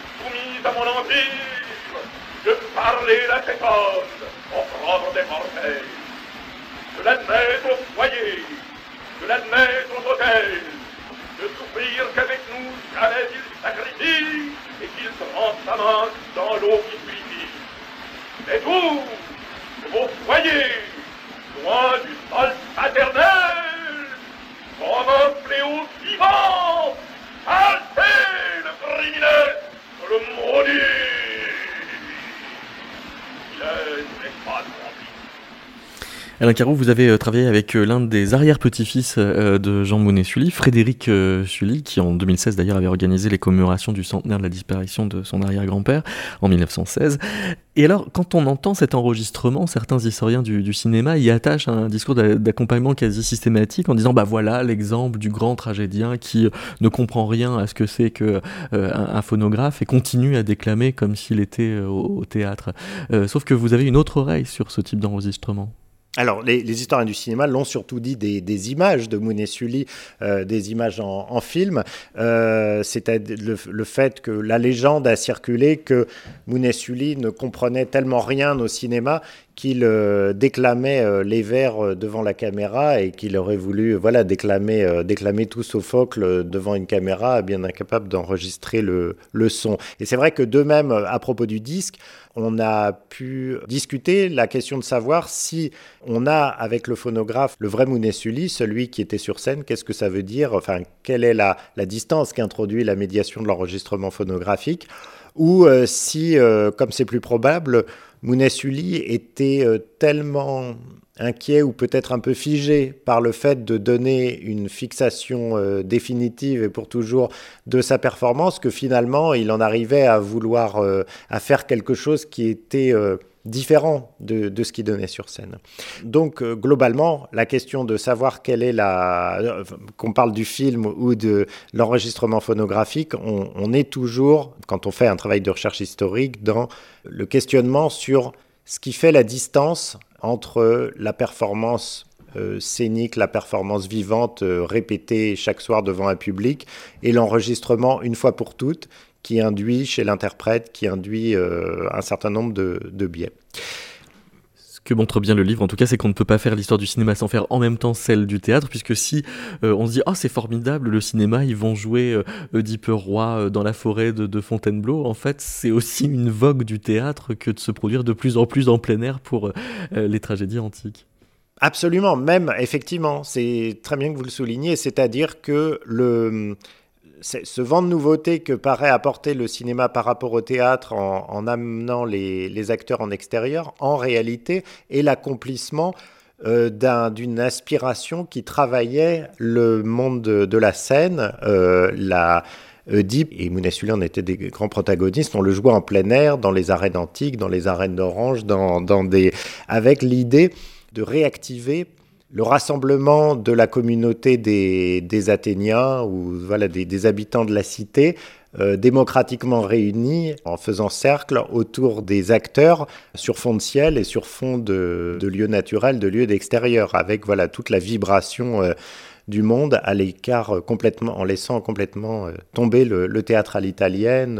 soumise à mon empire, de parler à cet homme, propre des mortels, de l'admettre au foyer, de l'admettre aux hôtels, de souffrir qu'avec nous jamais il sacrifie et qu'il trempe sa main dans l'eau qui purifie. Mais vous, de vos foyers, loin du sol paternel, comme un fléau vivant, altez le criminel, le maudit. Il est pas Alain Carreau, vous avez euh, travaillé avec euh, l'un des arrière-petits-fils euh, de Jean Monnet-Sully, Frédéric Sully, qui en 2016 d'ailleurs avait organisé les commémorations du centenaire de la disparition de son arrière-grand-père en 1916. Et alors, quand on entend cet enregistrement, certains historiens du, cinéma y attachent un discours d'accompagnement quasi systématique en disant bah voilà l'exemple du grand tragédien qui ne comprend rien à ce que c'est que un, phonographe et continue à déclamer comme s'il était au, théâtre. sauf que vous avez une autre oreille sur ce type d'enregistrement. Alors, les, historiens du cinéma l'ont surtout dit des, images de Moon Sully, euh, des images en, film. Euh, C'était le, fait que la légende a circulé que Moon Sully ne comprenait tellement rien au cinéma qu'il euh, déclamait les vers devant la caméra et qu'il aurait voulu voilà, déclamer, déclamer tout Sophocle devant une caméra, bien incapable d'enregistrer le, le, son. Et c'est vrai que de même, à propos du disque, on a pu discuter la question de savoir si on a avec le phonographe le vrai Sully, celui qui était sur scène, qu'est-ce que ça veut dire, enfin, quelle est la, la distance qu'introduit la médiation de l'enregistrement phonographique, ou si, comme c'est plus probable, Sully était euh, tellement inquiet ou peut-être un peu figé par le fait de donner une fixation euh, définitive et pour toujours de sa performance que finalement il en arrivait à vouloir euh, à faire quelque chose qui était différent de, ce qu'il donnait sur scène. Donc globalement, la question de savoir quelle est la... qu'on parle du film ou de l'enregistrement phonographique, on, est toujours, quand on fait un travail de recherche historique, dans le questionnement sur ce qui fait la distance entre la performance euh, scénique, la performance vivante euh, répétée chaque soir devant un public et l'enregistrement une fois pour toutes qui induit chez l'interprète, qui induit euh, un certain nombre de biais que montre bien le livre, en tout cas, c'est qu'on ne peut pas faire l'histoire du cinéma sans faire en même temps celle du théâtre, puisque si euh, on se dit, oh, c'est formidable, le cinéma, ils vont jouer euh, Oedipe Roi euh, dans la forêt de, Fontainebleau, en fait, c'est aussi une vogue du théâtre que de se produire de plus en plus en plein air pour les tragédies antiques. Absolument, même effectivement, c'est très bien que vous le souligniez, c'est-à-dire que le, ce vent de nouveauté que paraît apporter le cinéma par rapport au théâtre en, amenant les, acteurs en extérieur, en réalité, est l'accomplissement euh, d'une inspiration qui travaillait le monde de, la scène, euh, la Oedipe et Mounassulé en étaient des grands protagonistes. On le jouait en plein air, dans les arènes antiques, dans les arènes d'Orange, dans des... avec l'idée de réactiver le rassemblement de la communauté des, Athéniens ou voilà, des, habitants de la cité euh, démocratiquement réunis en faisant cercle autour des acteurs sur fond de ciel et sur fond de, lieux naturels, de lieux d'extérieur, avec voilà toute la vibration euh, du monde à l'écart euh, complètement, en laissant complètement tomber le, théâtre à l'italienne,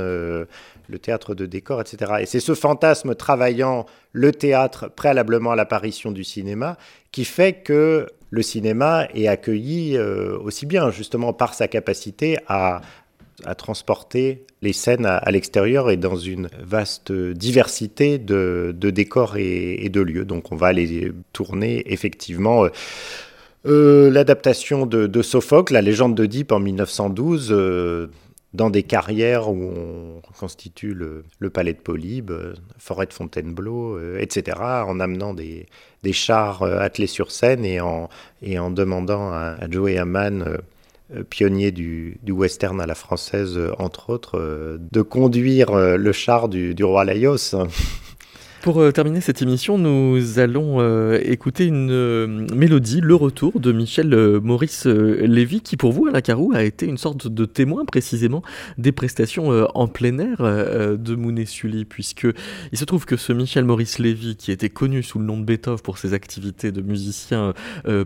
le théâtre de décor, etc. Et c'est ce fantasme travaillant le théâtre préalablement à l'apparition du cinéma qui fait que le cinéma est accueilli euh, aussi bien justement par sa capacité à, transporter les scènes à, l'extérieur et dans une vaste diversité de, décors et, de lieux. Donc on va aller tourner effectivement. Euh, euh, l'adaptation de, Sophocle, la légende d'Oedipe en 1912, dans des carrières où on constitue le, palais de Polybe, euh, forêt de Fontainebleau, euh, etc., en amenant des, chars euh, attelés sur scène et en, demandant à, Joey Hamann, pionnier du, western à la française, entre autres, de conduire le char du, du roi Laios. <laughs> Pour euh, terminer cette émission, nous allons euh, écouter une euh, mélodie, le retour de Michel Maurice Lévy, qui pour vous, Alain Carou, a été une sorte de témoin précisément des prestations en plein air de Mounet Sully, puisque il se trouve que ce Michel Maurice Lévy, qui était connu sous le nom de Beethoven pour ses activités de musicien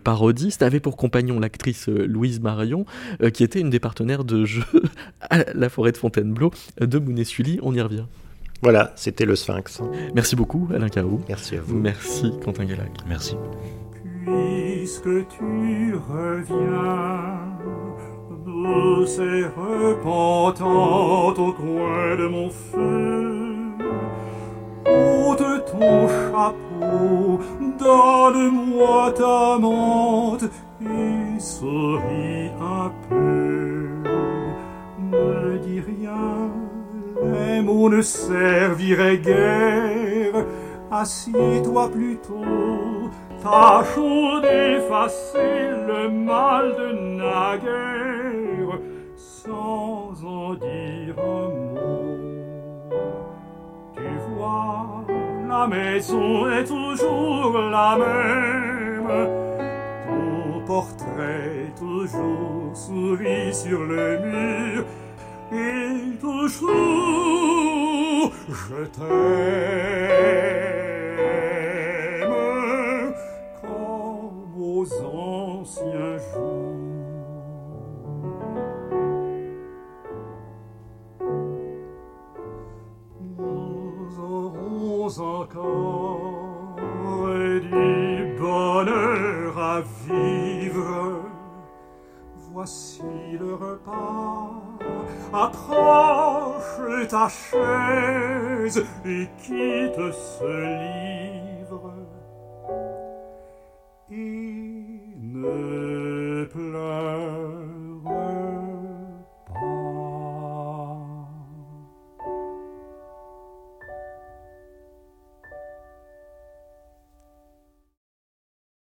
parodiste, avait pour compagnon l'actrice Louise Marion, qui était une des partenaires de jeu <laughs> à la forêt de Fontainebleau de Mounet Sully. On y revient. Voilà, c'était le Sphinx. Merci beaucoup, Alain Carou. Merci à vous. Merci, Quentin Guélac. Merci. Puisque tu reviens, douce et repentante au coin de mon feu, ôte ton chapeau, donne-moi ta menthe et souris un peu. Ne dis rien les mots ne serviraient guère. Assis-toi plutôt, tâchons d'effacer le mal de naguère, sans en dire un mot. Tu vois, la maison est toujours la même, ton portrait toujours sourit sur le mur, et toujours je t'aime comme aux anciens jours. Nous aurons encore du bonheur à vivre. Voici le repas approche ta chaise et quitte ce livre. Et ne